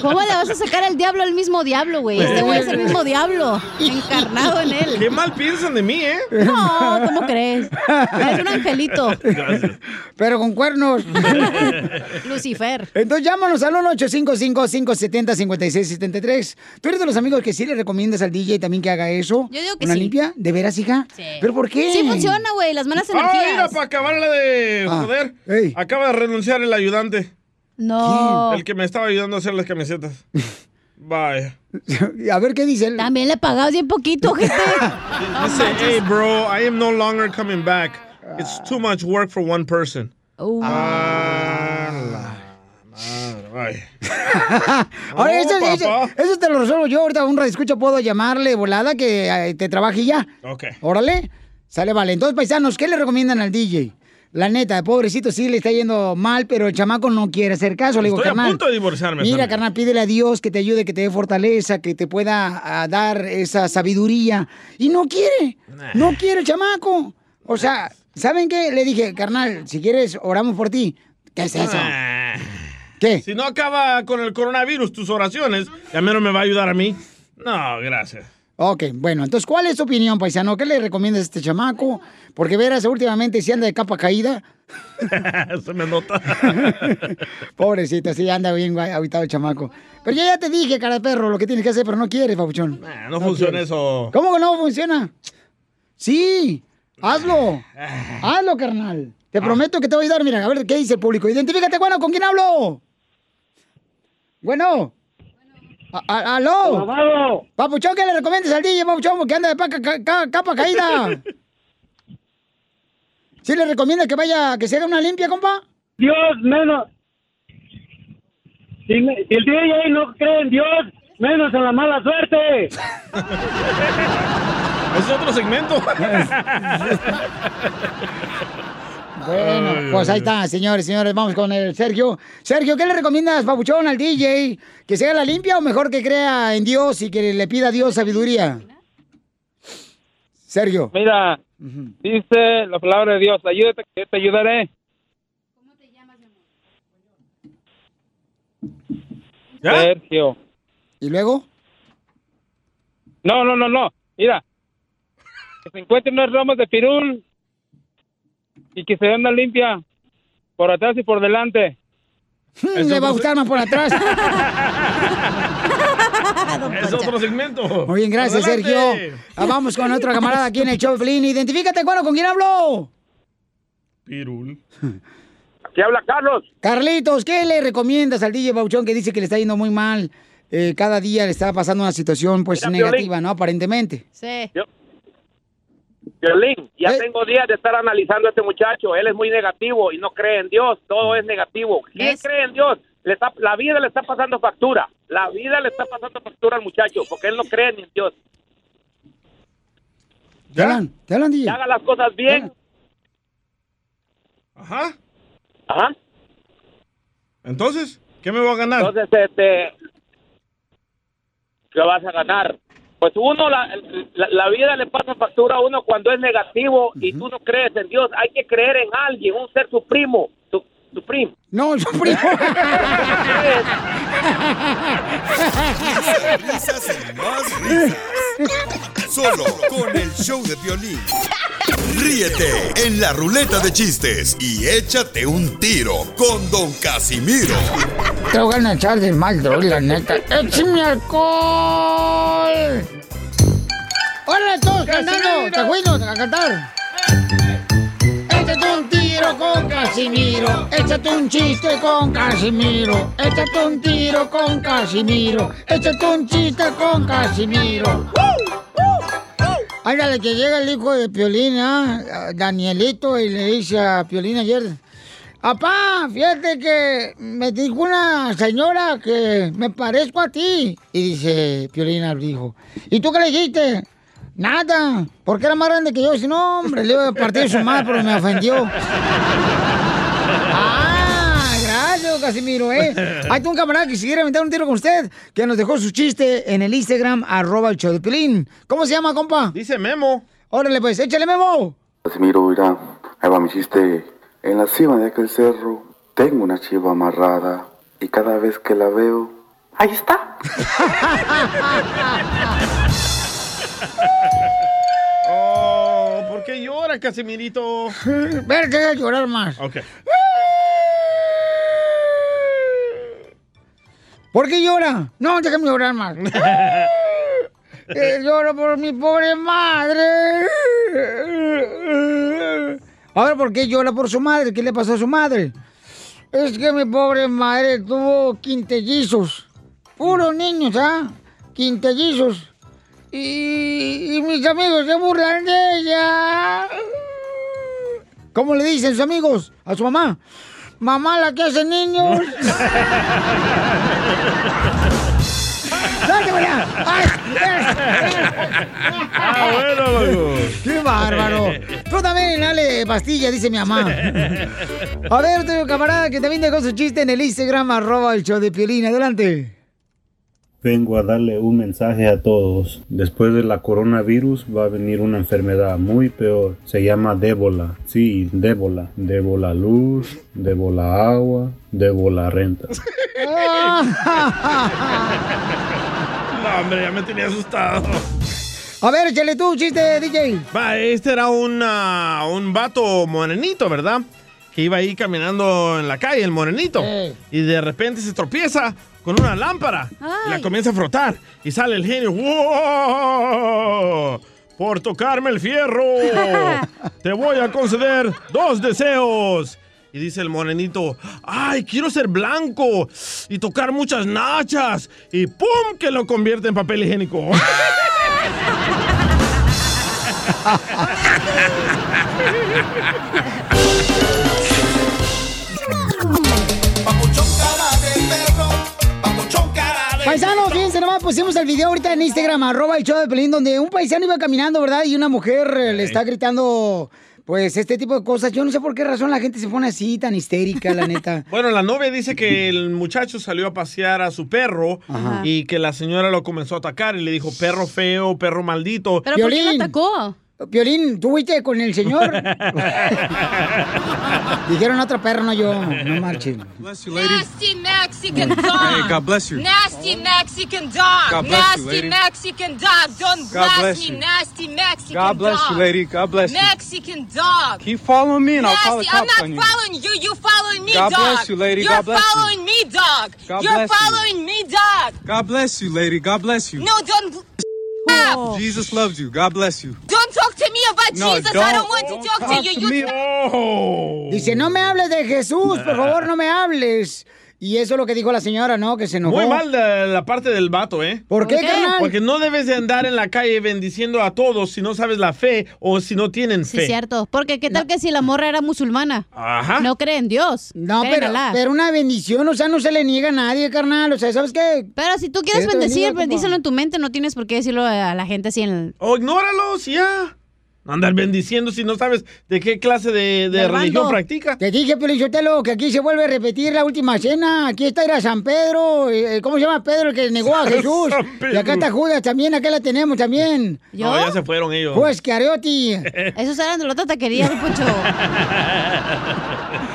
¿Cómo le vas a sacar al diablo al mismo diablo, güey? Este güey es el mismo diablo, encarnado en él. Qué mal piensan de mí, ¿eh? No, ¿cómo crees? Eres un angelito. Pero con cuernos. Lucifer. Entonces llámanos al 1-855-570-5673. ¿Tú eres de los amigos que sí le recomiendas al DJ también que haga eso? Yo digo que ¿Una sí. limpia? ¿De veras, hija? Sí. ¿Pero por qué? Sí funciona, güey, las malas Ah, mira, energías. para acabarla de Ah, joder. Acaba de renunciar el ayudante. No. El que me estaba ayudando a hacer las camisetas. Vaya. A ver qué dice él. También le pagabas bien poquito, gente. Dice, hey, bro, I am no longer coming back. It's too much work for one person. Oh. Ah, la madre, vaya. Ahora, No, eso, eso- papá. eso te lo resuelvo yo. Ahorita un escucha puedo llamarle volada que eh, te trabaje y ya. Ok. Órale. Sale, vale. Entonces, paisanos, ¿qué le recomiendan al DJ? La neta, pobrecito, sí le está yendo mal, pero el chamaco no quiere hacer caso. Le digo, Estoy a carnal. punto de divorciarme. Mira, también. carnal, pídele a Dios que te ayude, que te dé fortaleza, que te pueda dar esa sabiduría. Y no quiere. No quiere el chamaco. O sea, ¿saben qué? Le dije, carnal, si quieres, oramos por ti. ¿Qué es eso? ¿Qué? Si no acaba con el coronavirus tus oraciones, ya menos me va a ayudar a mí. No, gracias. Ok, bueno, entonces, ¿cuál es tu opinión, paisano? ¿Qué le recomiendas a este chamaco? Porque verás, últimamente si anda de capa caída. Se me nota. Pobrecito, sí, anda bien habitado el chamaco. Pero yo ya te dije, cara de perro, lo que tienes que hacer, pero no quieres, papuchón. Ah, no funciona quieres. eso. ¿Cómo que no funciona? Sí, hazlo. Hazlo, carnal. Te prometo que te voy a ayudar. Mira, a ver qué dice el público. Identifícate, bueno, ¿con quién hablo? Bueno. A- ¿Aló? Papuchón, ¿qué le recomiendas al DJ, Papuchón? Que anda de paca- ca- ca- capa caída. ¿Sí le recomiendas que vaya, que se haga una limpia, compa? Dios, menos. Si, si el DJ no cree en Dios, menos en la mala suerte. Es otro segmento. Bueno, pues ahí está, señores, señores. Vamos con el Sergio. Sergio, ¿qué le recomiendas, Papuchón, al DJ? ¿Que se haga la limpia o mejor que crea en Dios y que le pida a Dios sabiduría? Sergio. Mira, dice la palabra de Dios, ayúdate que yo te ayudaré. Sergio. ¿Y luego? No, no, no, no. Mira, que se encuentren unas ramas de pirul y que se una limpia por atrás y por delante. Le va a gustar más por atrás. Es otro segmento. Muy bien, gracias, Adelante. Sergio. Ah, vamos con otra camarada aquí en el show, de Piolín. Identifícate, bueno, ¿con quién hablo? Pirul. ¿Qué habla Carlos? Carlitos, ¿qué le recomiendas al DJ Bauchón que dice que le está yendo muy mal? Eh, cada día le está pasando una situación pues Mira, Piolín. negativa, ¿no? Aparentemente. Sí. Violín, ya tengo días de estar analizando a este muchacho. Él es muy negativo y no cree en Dios. Todo es negativo. ¿Quién cree en Dios? Le está, la vida le está pasando factura. La vida le está pasando factura al muchacho porque él no cree ni en Dios. ¿Te hablan? ¿Te hablan, Que DJ? haga las cosas bien. Ajá. Ajá. Entonces, ¿qué me voy a ganar? Entonces, este, ¿qué vas a ganar? Pues uno, la, la, la vida le pasa factura a uno cuando es negativo y tú no crees en Dios. Hay que creer en alguien, un ser supremo, su- Supreme. No, Supreme. Risas y más risas. Solo con el show de violín. Ríete en la ruleta de chistes y échate un tiro con Don Casimiro. Te voy a echar de mal, droga, la neta. ¡Échame alcohol! ¡Hola todos cantando! ¡Te fuimos a cantar! Échate un tiro con Casimiro. Échate un chiste con Casimiro. Échate un tiro con Casimiro. Échate un chiste con Casimiro. Ándale, que llega el hijo de Piolín, ¿ah? Danielito, y le dice a Piolín ayer, Papá, fíjate que me dijo una señora que me parezco a ti. Y dice Piolín al hijo, ¿y tú qué le dijiste? Nada, porque era más grande que yo. Si no, hombre, le iba a partir su madre, pero me ofendió. Casimiro, ¿eh? Hay un camarada que si quiere aventar un tiro con usted, que nos dejó su chiste en el Instagram, arroba el show de. ¿Cómo se llama, compa? Dice Memo. Órale, pues, échale, Memo. Casimiro, mira, ahí va mi chiste. En la cima de aquel cerro tengo una chiva amarrada y cada vez que la veo, ahí está. Oh, ¿por qué llora, Casimirito? Ver, que voy a llorar más. Ok. ¿Por qué llora? No, déjame llorar más. Eh, lloro por mi pobre madre. A ver, ¿por qué llora por su madre? ¿Qué le pasó a su madre? Es que mi pobre madre tuvo quintellizos. Puros niños, ¿ah? Quintellizos. Y, y mis amigos se burlan de ella. ¿Cómo le dicen sus amigos a su mamá? Mamá, la que hace niños. ¡Ay! Ah, bueno. ¡Qué bárbaro! Tú también, dale pastilla, dice mi mamá. A ver, otro camarada que también dejó su chiste en el Instagram, arroba el show de Piolín. Adelante. Vengo a darle un mensaje a todos. Después de la coronavirus va a venir una enfermedad muy peor. Se llama débola. Sí, débola. Débola luz, débola agua, débola renta. No, hombre, ya me tenía asustado. A ver, échale tú, chiste, DJ. Va, este era una, un vato morenito, ¿verdad? Que iba ahí caminando en la calle, el morenito. Y de repente se tropieza con una lámpara. Y la comienza a frotar. Y sale el genio. ¡Wow! Por tocarme el fierro. Te voy a conceder dos deseos. Y dice el morenito, ay, quiero ser blanco y tocar muchas nachas. Y ¡pum! que lo convierte en papel higiénico. Paisanos, fíjense nomás, pusimos el video ahorita en Instagram, arroba el show de Pelín, donde un paisano iba caminando, ¿verdad? Y una mujer eh, le está gritando, pues, este tipo de cosas. Yo no sé por qué razón la gente se pone así, tan histérica, la neta. Bueno, la novia dice que el muchacho salió a pasear a su perro Ajá. y que la señora lo comenzó a atacar y le dijo perro feo, perro maldito. ¿Pero por qué lo atacó? Piolín, ¿tú fuiste con el señor? Dijeron otro perro, no yo. No marchen. Nasty Mexican dog. Hey, God bless you. Nasty Mexican dog. God bless you, nasty lady. Mexican dog. Don't God bless me. you. Nasty Mexican dog. God bless dog. you, lady. God bless you. Mexican dog. Keep following me and I'll call the Nasty. I'm not you. following you. You following me, God dog. bless you, lady. You're God bless you. following me, dog. God You're bless you. following me, dog. God bless you, lady. God bless you. No, don't. Stop. Jesus loves you. God bless you. Don't talk to me about No, Jesus. I don't- don't want to talk, to you. you Dice, no me hables de Jesús, por favor, no me hables. Y eso es lo que dijo la señora, ¿no? Que se enojó. Muy mal de la parte del vato, ¿eh? ¿Por qué, ¿Por qué? carnal? Porque no debes de andar en la calle bendiciendo a todos si no sabes la fe o si no tienen Sí, fe. cierto. Porque qué tal que si la morra era musulmana. Ajá. No cree en Dios. No, pero, pero una bendición, o sea, no se le niega a nadie, carnal. O sea, ¿sabes qué? Pero si tú quieres bendecir, bendícelo en tu mente, no tienes por qué decirlo a la gente así en el... O ignóralos ya. Andar bendiciendo si no sabes de qué clase de, religión practica. Te dije, Pelichotelo, que aquí se vuelve a repetir la última cena. Aquí está era San Pedro. eh, ¿Cómo se llama Pedro el que negó a Jesús? Y acá está Judas también, acá la tenemos también. No, ya se fueron ellos. Pues Cariotti. Esos eran de la otra taquería, Poncho.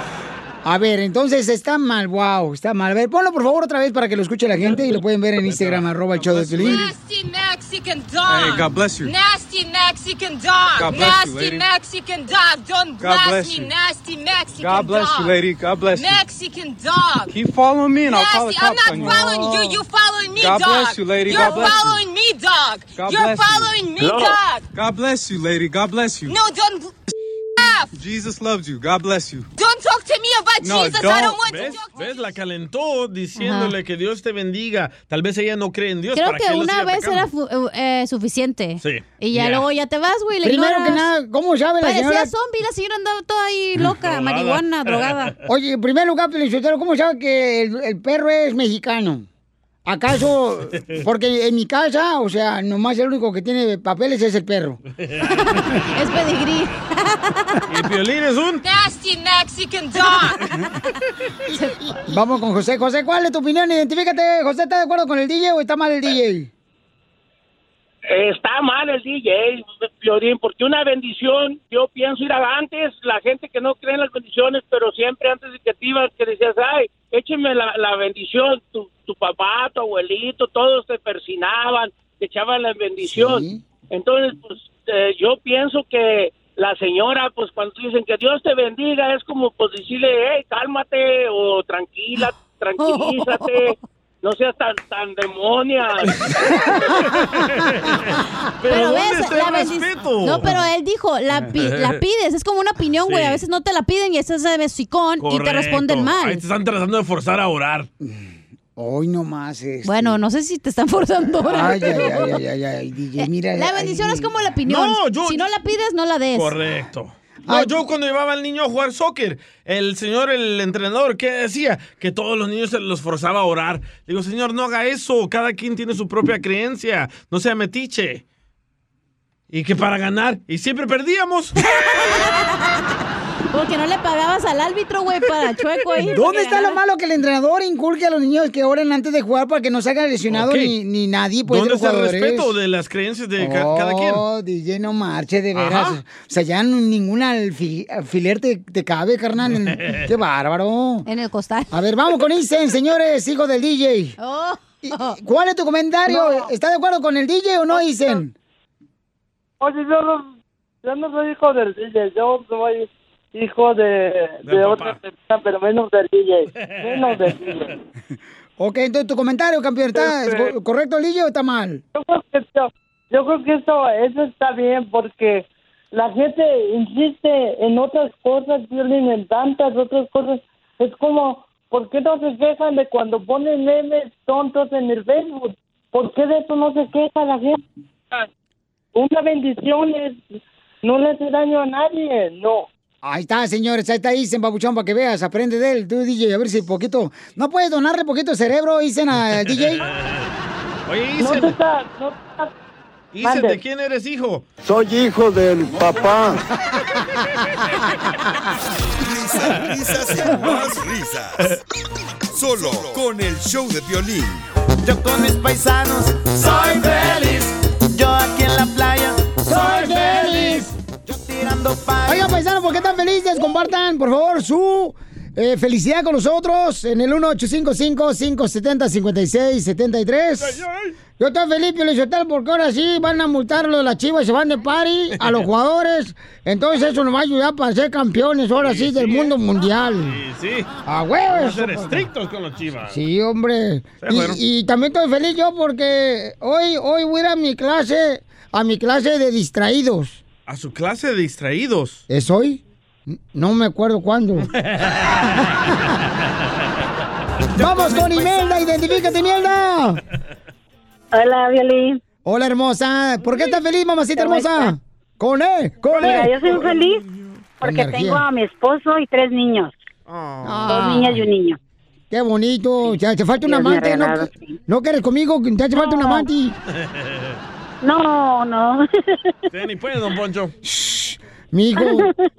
A ver, entonces está mal, wow, está mal. A ver, ponlo por favor otra vez para que lo escuche la gente y lo pueden ver en Instagram, arroba el show de Piolín. Nasty Mexican dog. Hey, God bless you. Nasty Mexican dog. God bless you, nasty lady. Mexican dog. Don't God bless me. Nasty Mexican God bless dog. you, lady. God bless you. Mexican dog. Keep following me and I'll call the Nasty. I'm cops not on you. following you. You following me, God dog. bless you, lady. You're God bless you. following me, dog. God You're following me, dog. God bless you, lady. God bless you. No, don't. Jesus loves you. God bless you. Don't talk to me about No, Jesus. I don't. want ¿Ves? ¿Ves? La calentó diciéndole que Dios te bendiga. Tal vez ella no cree en Dios. Creo ¿para que qué una vez era atacando? fu- eh, suficiente. Sí. Y ya Ya. luego ya te vas, güey. la Primero ignoras. que nada, ¿cómo sabe la Parecía señora? zombie, la señora andaba toda ahí loca, marihuana, drogada. Oye, en primer lugar, Felicitero, ¿cómo sabe que el, el perro es mexicano? ¿Acaso? Porque en mi casa, o sea, nomás el único que tiene papeles es el perro. es pedigrí. Y Piolín es un... Nasty Mexican dog. Vamos con José. José, ¿cuál es tu opinión? Identifícate. José, ¿está de acuerdo con el DJ o está mal el DJ? Está mal el DJ, porque una bendición, yo pienso ir a antes, la gente que no cree en las bendiciones, pero siempre antes de que te ibas, que decías, ay, écheme la, la bendición, tu, tu papá, tu abuelito, todos te persinaban, te echaban la bendición. Entonces, pues eh, yo pienso que la señora, pues cuando dicen que Dios te bendiga, es como pues decirle, hey, cálmate o tranquila, tranquilízate. No seas tan, tan demonia. Pero, ves, la bendic- No, pero él dijo, la, pi- la pides, es como una opinión, güey. Sí. A veces no te la piden y estás de besicón y te responden mal. Ahí te están tratando de forzar a orar. Hoy nomás es. Bueno, no sé si te están forzando. ahora. Ay, ay, ay, ay, ay, ay, DJ, mira. La ay, bendición es como la opinión. No, yo- Si no la pides, no la des. Correcto. No, yo cuando llevaba al niño a jugar soccer, el señor, el entrenador, ¿qué decía? Que todos los niños se los forzaba a orar. Digo, señor, no haga eso. Cada quien tiene su propia creencia. No sea metiche. Y que para ganar. Y siempre perdíamos. Porque no le pagabas al árbitro, güey, para chueco ahí. ¿Dónde está lo malo que el entrenador inculque a los niños que oren antes de jugar para que no salgan lesionados Ok. ni, ni nadie? Pues, de ¿Dónde está el respeto de las creencias de ca- cada quien? Oh, DJ, no marche, de veras. Ajá. O sea, ya ningún alfi- alfiler te, te cabe, carnal. Qué bárbaro. En el costal. A ver, vamos con Isen, señores, hijo del DJ. Oh. ¿Cuál es tu comentario? No. ¿Está de acuerdo con el DJ o no, Isen? Oye, yo no, yo no soy hijo del DJ, yo soy hijo de, de otra persona, pero menos del DJ. Menos del DJ. Ok, entonces tu comentario, campeón, ¿está Este- co- correcto el DJ o está mal? Yo creo que, esto- yo creo que eso, eso está bien porque la gente insiste en otras cosas, Violín, en tantas otras cosas. Es como, ¿por qué no se quejan de cuando ponen memes tontos en el Facebook? ¿Por qué de eso no se queja la gente? Una bendición es, no le hace daño a nadie, no. Ahí está, señores, ahí está Isen, babuchón, para que veas, aprende de él, tú, DJ, a ver si poquito... ¿No puedes donarle poquito de cerebro, Isen, al DJ? Oye, No Isen. está- no Isen. ¿de quién eres hijo? Soy hijo del papá. Risas, risas y más risas. Solo con el show de violín. Yo con mis paisanos soy feliz. Yo aquí en la playa ¡Soy feliz! Oigan, paisanos, ¿por qué están felices? Compartan, por favor, su eh, felicidad con nosotros en el 1855-570-5673. Yo estoy feliz, Pio Lizotelo, porque ahora sí van a multarlo de las chivas, se van de party a los jugadores. Entonces eso nos va a ayudar para ser campeones, ahora sí, del mundo mundial. Sí, sí. ¡A huevo! Vamos a eso, ser estrictos con los chivas. Sí, hombre. Sí, bueno. Y, y también estoy feliz yo porque hoy, hoy voy a ir a mi clase, a mi clase de distraídos. A su clase de distraídos. ¿Es hoy? No me acuerdo cuándo. Vamos con Imelda, identifícate, Imelda. Hola, Violín. Hola, hermosa. ¿Por qué estás feliz, mamacita ¿Cómo hermosa? Con E, con Mira, E. yo soy muy feliz porque Energía. tengo a mi esposo y tres niños. Dos niñas y un niño. Qué bonito. Ya te falta un amante. ¿No, ¿No quieres conmigo? Te hace falta un No. amante. No, no. Usted ni puede, don Poncho. Mi hijo,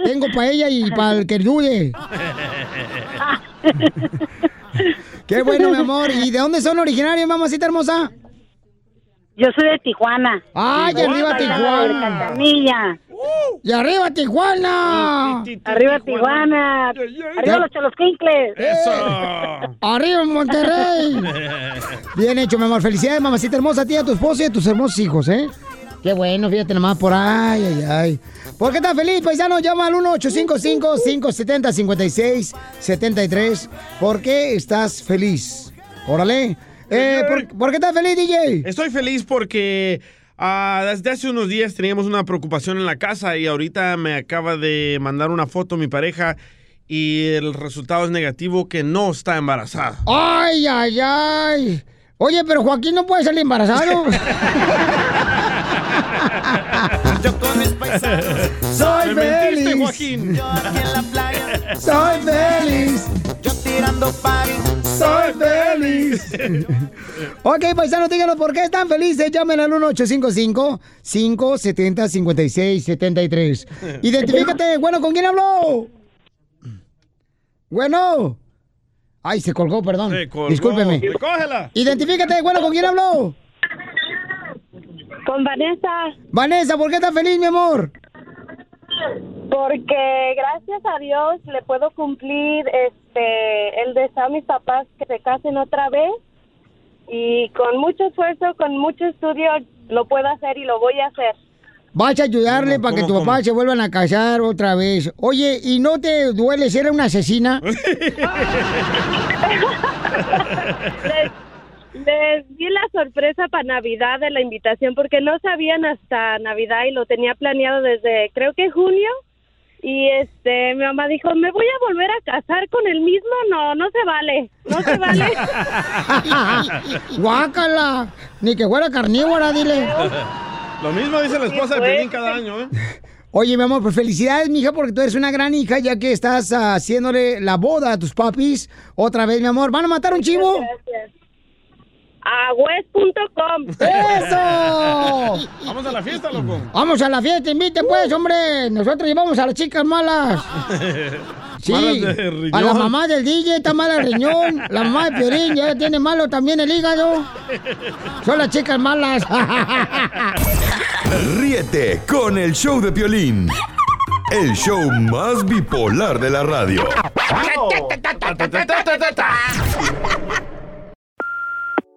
tengo para ella y para el que dude. Qué bueno, mi amor. ¿Y de dónde son originarios, mamacita hermosa? Yo soy de Tijuana. ¡Ay, Soy arriba Tijuana! Y arriba Tijuana. Arriba Tijuana. Arriba los cholosquincles. Eso. Arriba Monterrey. Bien hecho, mi amor. Felicidades, mamacita hermosa, a ti, a tu esposo y a tus hermosos hijos, ¿eh? Qué bueno, fíjate nomás por ay, ay, ay. ¿Por qué estás feliz, paisano? Llama al 1-855-570-5673. ¿Por qué estás feliz? Órale. Eh, ¿por, por qué estás feliz, DJ? Estoy feliz porque ah, desde hace unos días teníamos una preocupación en la casa y ahorita me acaba de mandar una foto mi pareja y el resultado es negativo que no está embarazada. Ay, ay, ay. Oye, pero Joaquín no puede salir embarazado. Soy Me mentiste, feliz. Joaquín. Soy feliz. Yo tirando party. Soy feliz. ok, paisanos, díganos por qué están felices. Llamen al 1-855-570-5673. Identifícate. Bueno, ¿con quién habló? Bueno. Ay, se colgó, perdón. Se colgó. Discúlpeme. Recógela. Identifícate. Bueno, ¿con quién habló? Con Vanessa. Vanessa, ¿por qué estás feliz, mi amor? Porque gracias a Dios le puedo cumplir este el deseo a mis papás que se casen otra vez y con mucho esfuerzo, con mucho estudio lo puedo hacer y lo voy a hacer. Vas a ayudarle para que tu cómo, papá se vuelvan a casar otra vez. Oye, ¿y no te duele ser una asesina? les, di la sorpresa para Navidad de la invitación porque no sabían hasta Navidad y lo tenía planeado desde creo que junio. Y este, mi mamá dijo, ¿me voy a volver a casar con el mismo? No, no se vale, no se vale. Guácala. Ni que fuera carnívora, dile. Lo mismo dice la esposa de pues. Piolín cada año, ¿eh? Oye, mi amor, pues felicidades, mija, porque tú eres una gran hija, ya que estás haciéndole la boda a tus papis. Otra vez, mi amor. ¿Van a matar un chivo? Gracias. A west.com. ¡Eso! Vamos a la fiesta, loco. Vamos a la fiesta, invite pues, hombre. Nosotros llevamos a las chicas malas. Sí, a la mamá del DJ está mala el riñón. La mamá de Piorín ya tiene malo también el hígado. Son las chicas malas. Ríete con el show de Piolín. El show más bipolar de la radio.